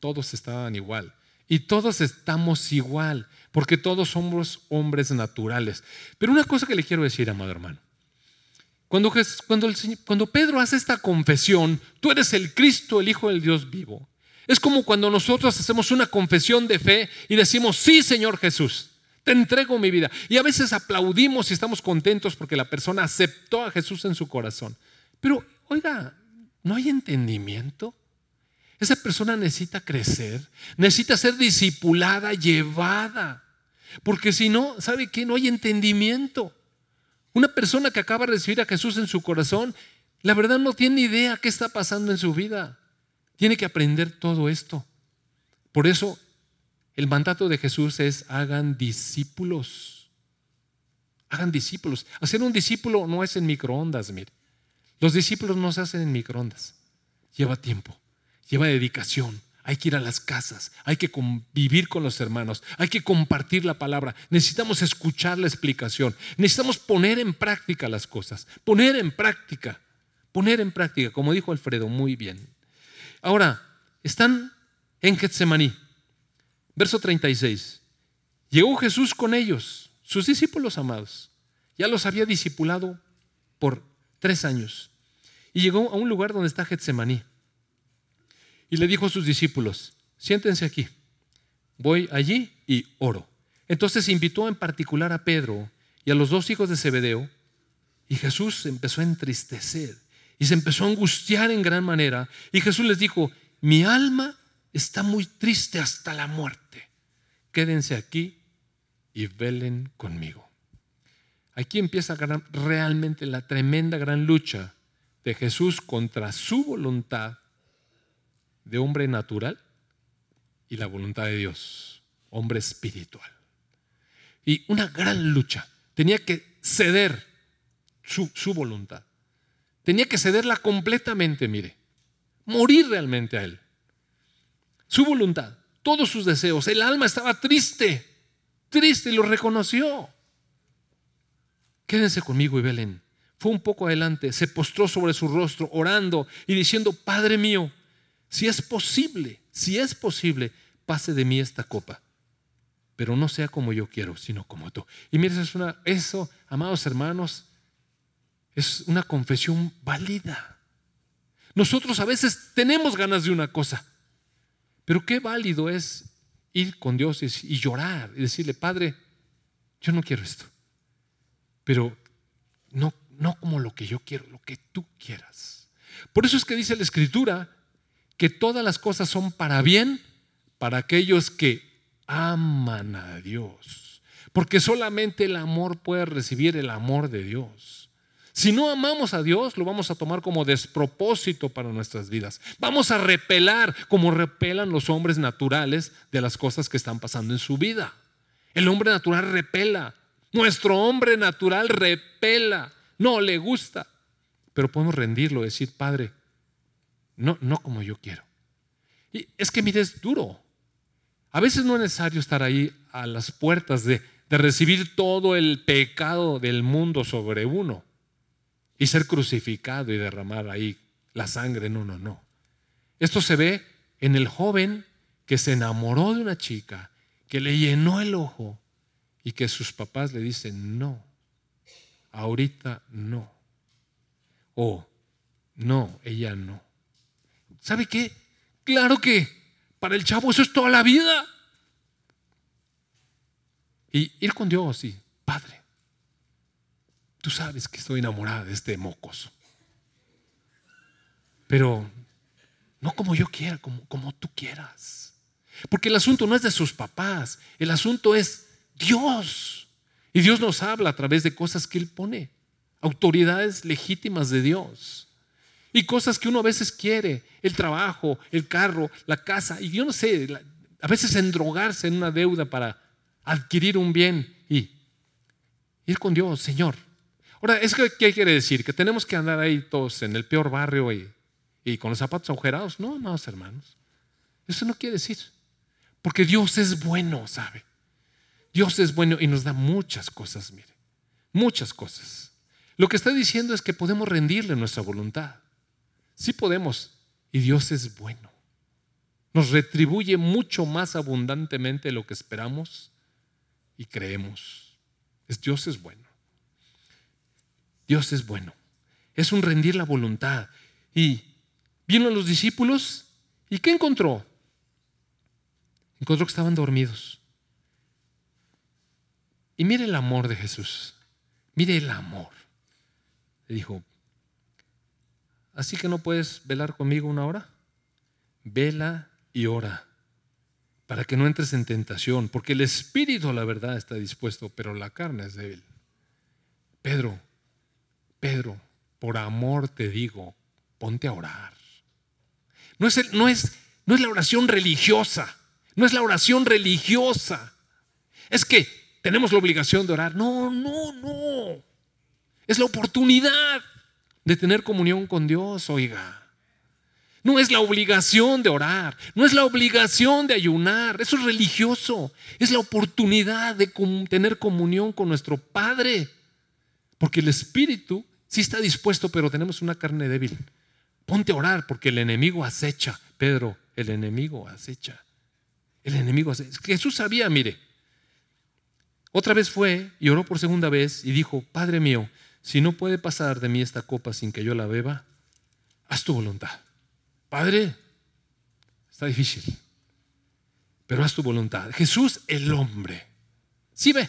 A: Todos estaban igual. Y todos estamos igual, porque todos somos hombres naturales. Pero una cosa que le quiero decir, amado hermano. Cuando, cuando, Pedro hace esta confesión, tú eres el Cristo, el Hijo del Dios vivo. Es como cuando nosotros hacemos una confesión de fe y decimos, sí, Señor Jesús, te entrego mi vida. Y a veces aplaudimos y estamos contentos porque la persona aceptó a Jesús en su corazón. Pero, oiga, ¿no hay entendimiento? Esa persona necesita crecer, necesita ser discipulada, llevada. Porque si no, ¿sabe qué? No hay entendimiento. Una persona que acaba de recibir a Jesús en su corazón, la verdad no tiene idea qué está pasando en su vida. Tiene que aprender todo esto. Por eso el mandato de Jesús es hagan discípulos. Hagan discípulos. Hacer un discípulo no es en microondas, mire. Los discípulos no se hacen en microondas. Lleva tiempo, lleva dedicación. Hay que ir a las casas, hay que convivir con los hermanos, hay que compartir la palabra. Necesitamos escuchar la explicación. Necesitamos poner en práctica las cosas. Poner en práctica. Poner en práctica, como dijo Alfredo muy bien. Ahora, están en Getsemaní. Verso 36. Llegó Jesús con ellos, sus discípulos amados. Ya los había discipulado por tres años. Y llegó a un lugar donde está Getsemaní. Y le dijo a sus discípulos, siéntense aquí. Voy allí y oro. Entonces invitó en particular a Pedro y a los dos hijos de Zebedeo. Y Jesús empezó a entristecer y se empezó a angustiar en gran manera. Y Jesús les dijo, mi alma está muy triste hasta la muerte. Quédense aquí y velen conmigo. Aquí empieza realmente la tremenda gran lucha de Jesús contra su voluntad de hombre natural y la voluntad de Dios, hombre espiritual. y una gran lucha. Tenía que ceder su, su voluntad. Tenía que cederla completamente, mire. Morir realmente a él. Su voluntad, todos sus deseos. El alma estaba triste, triste y lo reconoció. Quédense conmigo y velen. Fue un poco adelante, se postró sobre su rostro, orando y diciendo, Padre mío, si es posible, si es posible, pase de mí esta copa, pero no sea como yo quiero, sino como tú. Y mire, eso, es una, eso, amados hermanos, es una confesión válida. Nosotros a veces tenemos ganas de una cosa, pero qué válido es ir con Dios y llorar y decirle, Padre, yo no quiero esto, pero no no como lo que yo quiero, lo que tú quieras. Por eso es que dice la Escritura que todas las cosas son para bien para aquellos que aman a Dios. Porque solamente el amor puede recibir el amor de Dios. Si no amamos a Dios, lo vamos a tomar como despropósito para nuestras vidas. Vamos a repelar como repelan los hombres naturales de las cosas que están pasando en su vida. El hombre natural repela. Nuestro hombre natural repela no le gusta. Pero podemos rendirlo, decir, Padre, no, no como yo quiero. Y es que mire, es duro. A veces no es necesario estar ahí a las puertas de, de recibir todo el pecado del mundo sobre uno y ser crucificado y derramar ahí la sangre. No, no, no. Esto se ve en el joven que se enamoró de una chica, que le llenó el ojo y que sus papás le dicen, no, ahorita no. O no, ella no. ¿Sabe qué? Claro que para el chavo eso es toda la vida. Y ir con Dios y, Padre, tú sabes que estoy enamorada de este mocoso. Pero no como yo quiera, como, como tú quieras. Porque el asunto no es de sus papás, el asunto es Dios. Y Dios nos habla a través de cosas que Él pone, autoridades legítimas de Dios. Y cosas que uno a veces quiere, el trabajo, el carro, la casa, y yo no sé, a veces endrogarse en una deuda para adquirir un bien y ir con Dios, Señor. Ahora, ¿es que, ¿qué quiere decir? ¿Que tenemos que andar ahí todos en el peor barrio y, y con los zapatos agujerados? No, no, hermanos. Eso no quiere decir. Porque Dios es bueno, ¿sabe? Dios es bueno y nos da muchas cosas, mire, muchas cosas. Lo que está diciendo es que podemos rendirle nuestra voluntad. Sí podemos y Dios es bueno. Nos retribuye mucho más abundantemente lo que esperamos y creemos. Dios es bueno. Dios es bueno. Es un rendir la voluntad. Y vino a los discípulos y ¿qué encontró? Encontró que estaban dormidos. Y mire el amor de Jesús. Mire el amor. Le dijo, así que no puedes velar conmigo una hora. Vela y ora para que no entres en tentación, porque el espíritu, la verdad, está dispuesto, pero la carne es débil. Pedro, Pedro, por amor te digo, ponte a orar. No es, no es, no es la oración religiosa, no es la oración religiosa. Es que tenemos la obligación de orar. No, no, no. Es la oportunidad de tener comunión con Dios, oiga. No es la obligación de orar, no es la obligación de ayunar, eso es religioso, es la oportunidad de tener comunión con nuestro Padre, porque el Espíritu sí está dispuesto, pero tenemos una carne débil. Ponte a orar porque el enemigo acecha, Pedro, el enemigo acecha. El enemigo acecha. Jesús sabía, mire, otra vez fue y oró por segunda vez y dijo, Padre mío, si no puede pasar de mí esta copa sin que yo la beba, haz tu voluntad. Padre, está difícil, pero haz tu voluntad. Jesús el hombre. ¿Sí ve?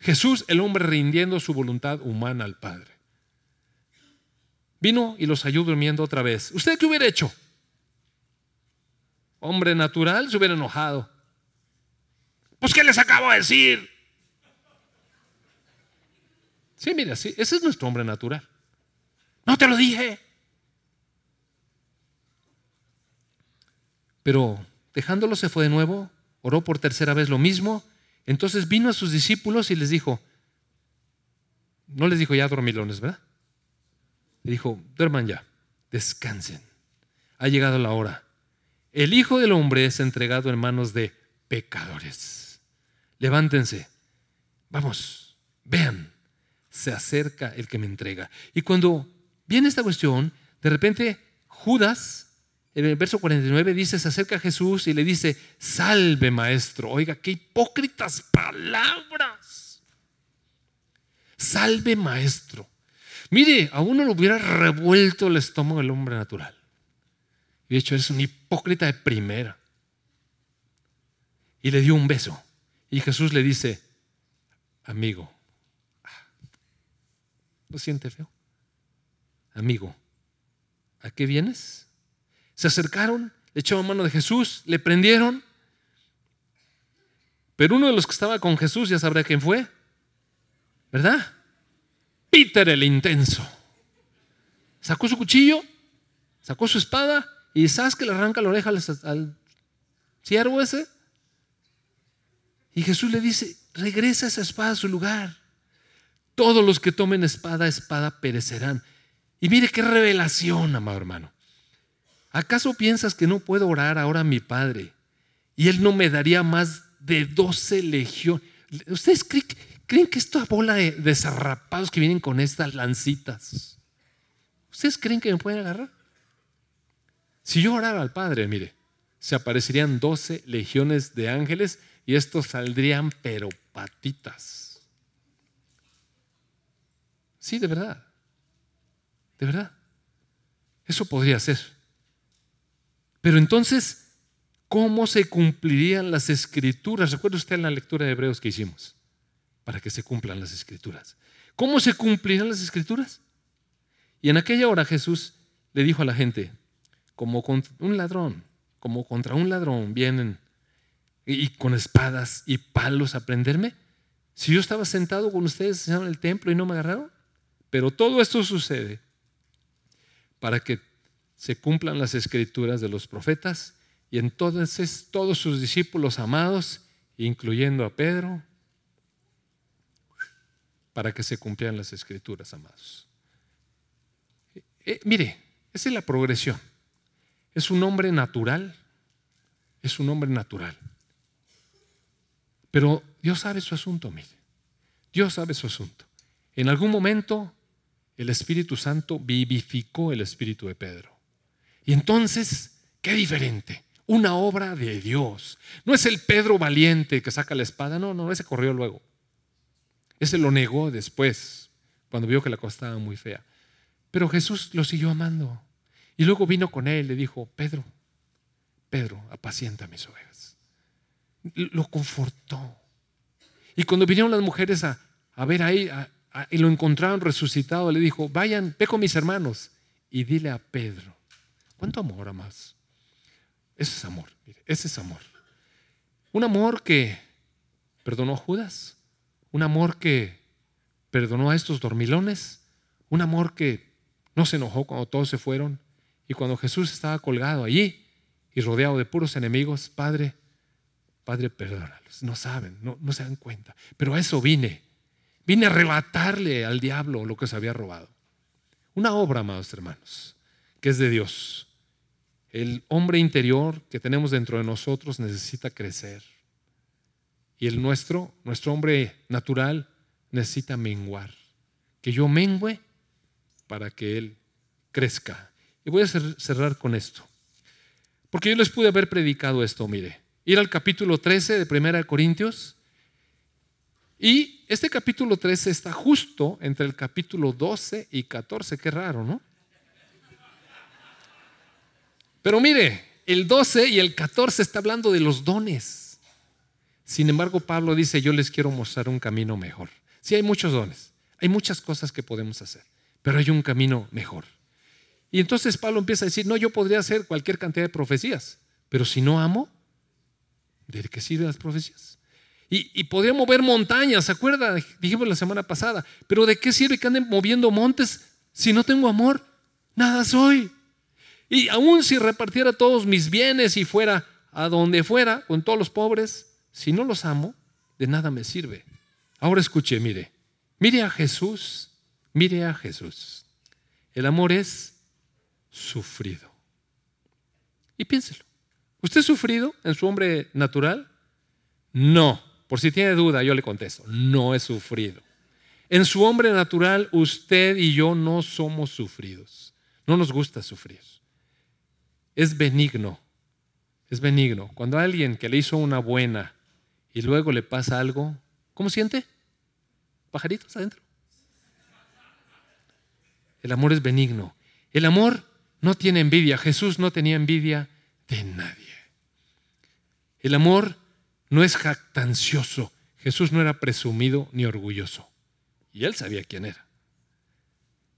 A: Jesús el hombre rindiendo su voluntad humana al Padre. Vino y los halló durmiendo otra vez. ¿Usted qué hubiera hecho? Hombre natural se hubiera enojado. Pues, ¿qué les acabo de decir? Sí, mira, sí, ese es nuestro hombre natural. No te lo dije. Pero dejándolo se fue de nuevo, oró por tercera vez lo mismo Entonces vino a sus discípulos y les dijo, no les dijo ya dormilones, ¿verdad? Le dijo, duerman ya, descansen. Ha llegado la hora. El Hijo del Hombre es entregado en manos de pecadores. Levántense, vamos, vean, se acerca el que me entrega. Y cuando viene esta cuestión, de repente Judas en el verso 49 dice, se acerca a Jesús y le dice, salve maestro. Oiga, qué hipócritas palabras. Salve maestro. Mire, a uno le hubiera revuelto el estómago el hombre natural. Y de hecho, eres un hipócrita de primera. Y le dio un beso. Y Jesús le dice, amigo, ¿lo siente feo? Amigo, ¿a qué vienes? Se acercaron, le echaron mano de Jesús, le prendieron. Pero uno de los que estaba con Jesús, ya sabrá quién fue, ¿verdad? Peter el intenso. Sacó su cuchillo, sacó su espada y ¿sabes que le arranca la oreja al, siervo ese? Y Jesús le dice, regresa esa espada a su lugar. Todos los que tomen espada, espada perecerán. Y mire qué revelación, amado hermano. ¿Acaso piensas que no puedo orar ahora a mi Padre y Él no me daría más de 12 legiones? ¿Ustedes creen, que esta bola de, de zarrapados que vienen con estas lancitas, ¿ustedes creen que me pueden agarrar? Si yo orara al Padre, mire, se aparecerían 12 legiones de ángeles y estos saldrían pero patitas. Sí, de verdad. De verdad. Eso podría ser. Pero entonces, ¿cómo se cumplirían las escrituras? ¿Recuerda usted la lectura de Hebreos que hicimos? Para que se cumplan las escrituras. ¿Cómo se cumplirían las escrituras? Y en aquella hora Jesús le dijo a la gente, como contra un ladrón, como contra un ladrón vienen y con espadas y palos a prenderme. Si yo estaba sentado con ustedes en el templo y no me agarraron, pero todo esto sucede para que se cumplan las escrituras de los profetas y entonces todos sus discípulos amados, incluyendo a Pedro, para que se cumplieran las escrituras, amados. Eh, mire, esa es la progresión. Es un hombre natural, es un hombre natural. Pero Dios sabe su asunto, mire. Dios sabe su asunto. En algún momento el Espíritu Santo vivificó el espíritu de Pedro. Y entonces, qué diferente. Una obra de Dios. No es el Pedro valiente que saca la espada, no, no, ese corrió luego. Ese lo negó después, cuando vio que la cosa estaba muy fea. Pero Jesús lo siguió amando. Y luego vino con él y le dijo, Pedro, Pedro, apacienta mis ovejas. Lo confortó. Y cuando vinieron las mujeres a, ver ahí y lo encontraron resucitado, le dijo, vayan, ve con mis hermanos y dile a Pedro ¿Cuánto amor, más? Ese es amor, ese es amor. Un amor que perdonó a Judas, un amor que perdonó a estos dormilones, un amor que no se enojó cuando todos se fueron y cuando Jesús estaba colgado allí y rodeado de puros enemigos, Padre, Padre, perdónalos. No saben, no, no se dan cuenta. Pero a eso vine. Vine a arrebatarle al diablo lo que se había robado. Una obra, amados hermanos, que es de Dios. El hombre interior que tenemos dentro de nosotros necesita crecer. Y el nuestro, nuestro hombre natural, necesita menguar. Que yo mengüe para que él crezca. Y voy a cerrar con esto. Porque yo les pude haber predicado esto, mire. Ir al capítulo 13 de 1 Corintios. Y este capítulo 13 está justo entre el capítulo 12 y 14. Qué raro, ¿no? Pero mire, el 12 y el 14 está hablando de los dones. Sin embargo, Pablo dice, yo les quiero mostrar un camino mejor. Sí, hay muchos dones, hay muchas cosas que podemos hacer, pero hay un camino mejor. Y entonces Pablo empieza a decir, no, yo podría hacer cualquier cantidad de profecías, pero si no amo, ¿de qué sirven las profecías? Y, y, podría mover montañas, ¿se acuerda? Dijimos la semana pasada, pero ¿de qué sirve que anden moviendo montes si no tengo amor? Nada soy. Y aun si repartiera todos mis bienes y fuera a donde fuera con todos los pobres, si no los amo, de nada me sirve. Ahora escuche, mire, mire a Jesús, mire a Jesús. El amor es sufrido. Y piénselo. ¿Usted ha sufrido en su hombre natural? No. Por si tiene duda, yo le contesto. No he sufrido. En su hombre natural, usted y yo no somos sufridos. No nos gusta sufrir. Es benigno. Es benigno. Cuando alguien que le hizo una buena y luego le pasa algo, ¿cómo siente? ¿Pajaritos adentro? El amor es benigno. El amor no tiene envidia. Jesús no tenía envidia de nadie. El amor no es jactancioso. Jesús no era presumido ni orgulloso. Y él sabía quién era.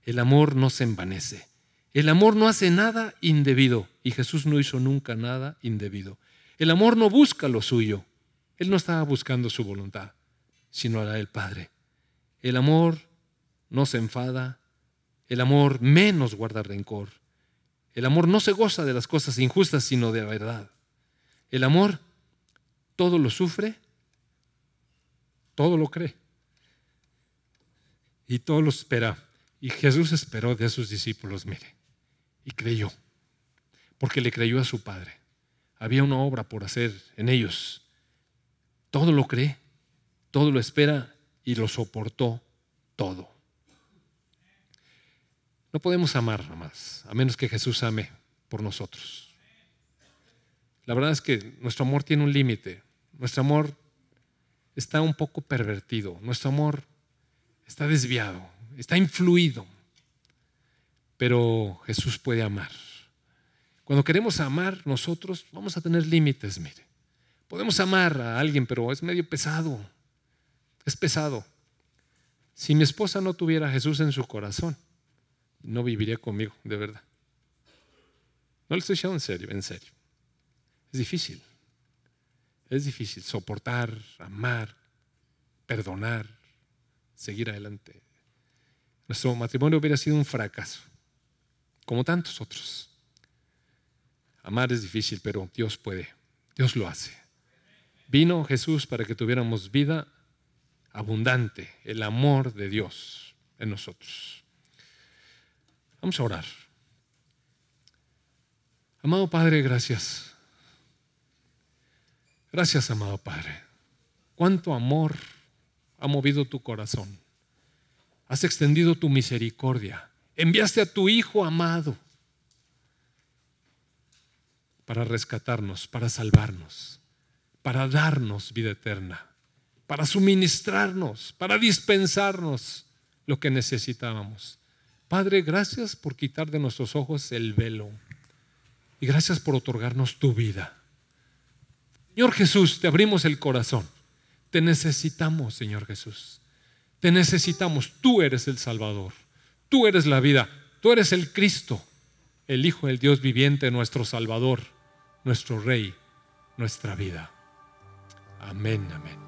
A: El amor no se envanece. El amor no hace nada indebido. Y Jesús no hizo nunca nada indebido. El amor no busca lo suyo. Él no estaba buscando su voluntad, sino la del Padre. El amor no se enfada. El amor menos guarda rencor. El amor no se goza de las cosas injustas, sino de la verdad. El amor todo lo sufre, todo lo cree y todo lo espera. Y Jesús esperó de sus discípulos, mire, y creyó, porque le creyó a su Padre. Había una obra por hacer en ellos. Todo lo cree, todo lo espera y lo soportó todo. No podemos amar más, a menos que Jesús ame por nosotros. La verdad es que nuestro amor tiene un límite. Nuestro amor está un poco pervertido. Nuestro amor está desviado, está influido. Pero Jesús puede amar. Cuando queremos amar nosotros, vamos a tener límites, mire. Podemos amar a alguien, pero es medio pesado. Es pesado. Si mi esposa no tuviera a Jesús en su corazón, no viviría conmigo, de verdad. No le estoy diciendo en serio, en serio. Es difícil. Es difícil soportar, amar, perdonar, seguir adelante. Nuestro matrimonio hubiera sido un fracaso, como tantos otros. Amar es difícil, pero Dios puede, Dios lo hace. Vino Jesús para que tuviéramos vida abundante, el amor de Dios en nosotros. Vamos a orar. Amado Padre, gracias. Gracias, amado Padre. Cuánto amor ha movido tu corazón. Has extendido tu misericordia. Enviaste a tu Hijo amado para rescatarnos, para salvarnos, para darnos vida eterna, para suministrarnos, para dispensarnos lo que necesitábamos. Padre, gracias por quitar de nuestros ojos el velo y gracias por otorgarnos tu vida. Señor Jesús, te abrimos el corazón. Te necesitamos, Señor Jesús. Te necesitamos. Tú eres el Salvador. Tú eres la vida. Tú eres el Cristo, el Hijo del Dios viviente, nuestro Salvador, nuestro Rey, nuestra vida. Amén, amén.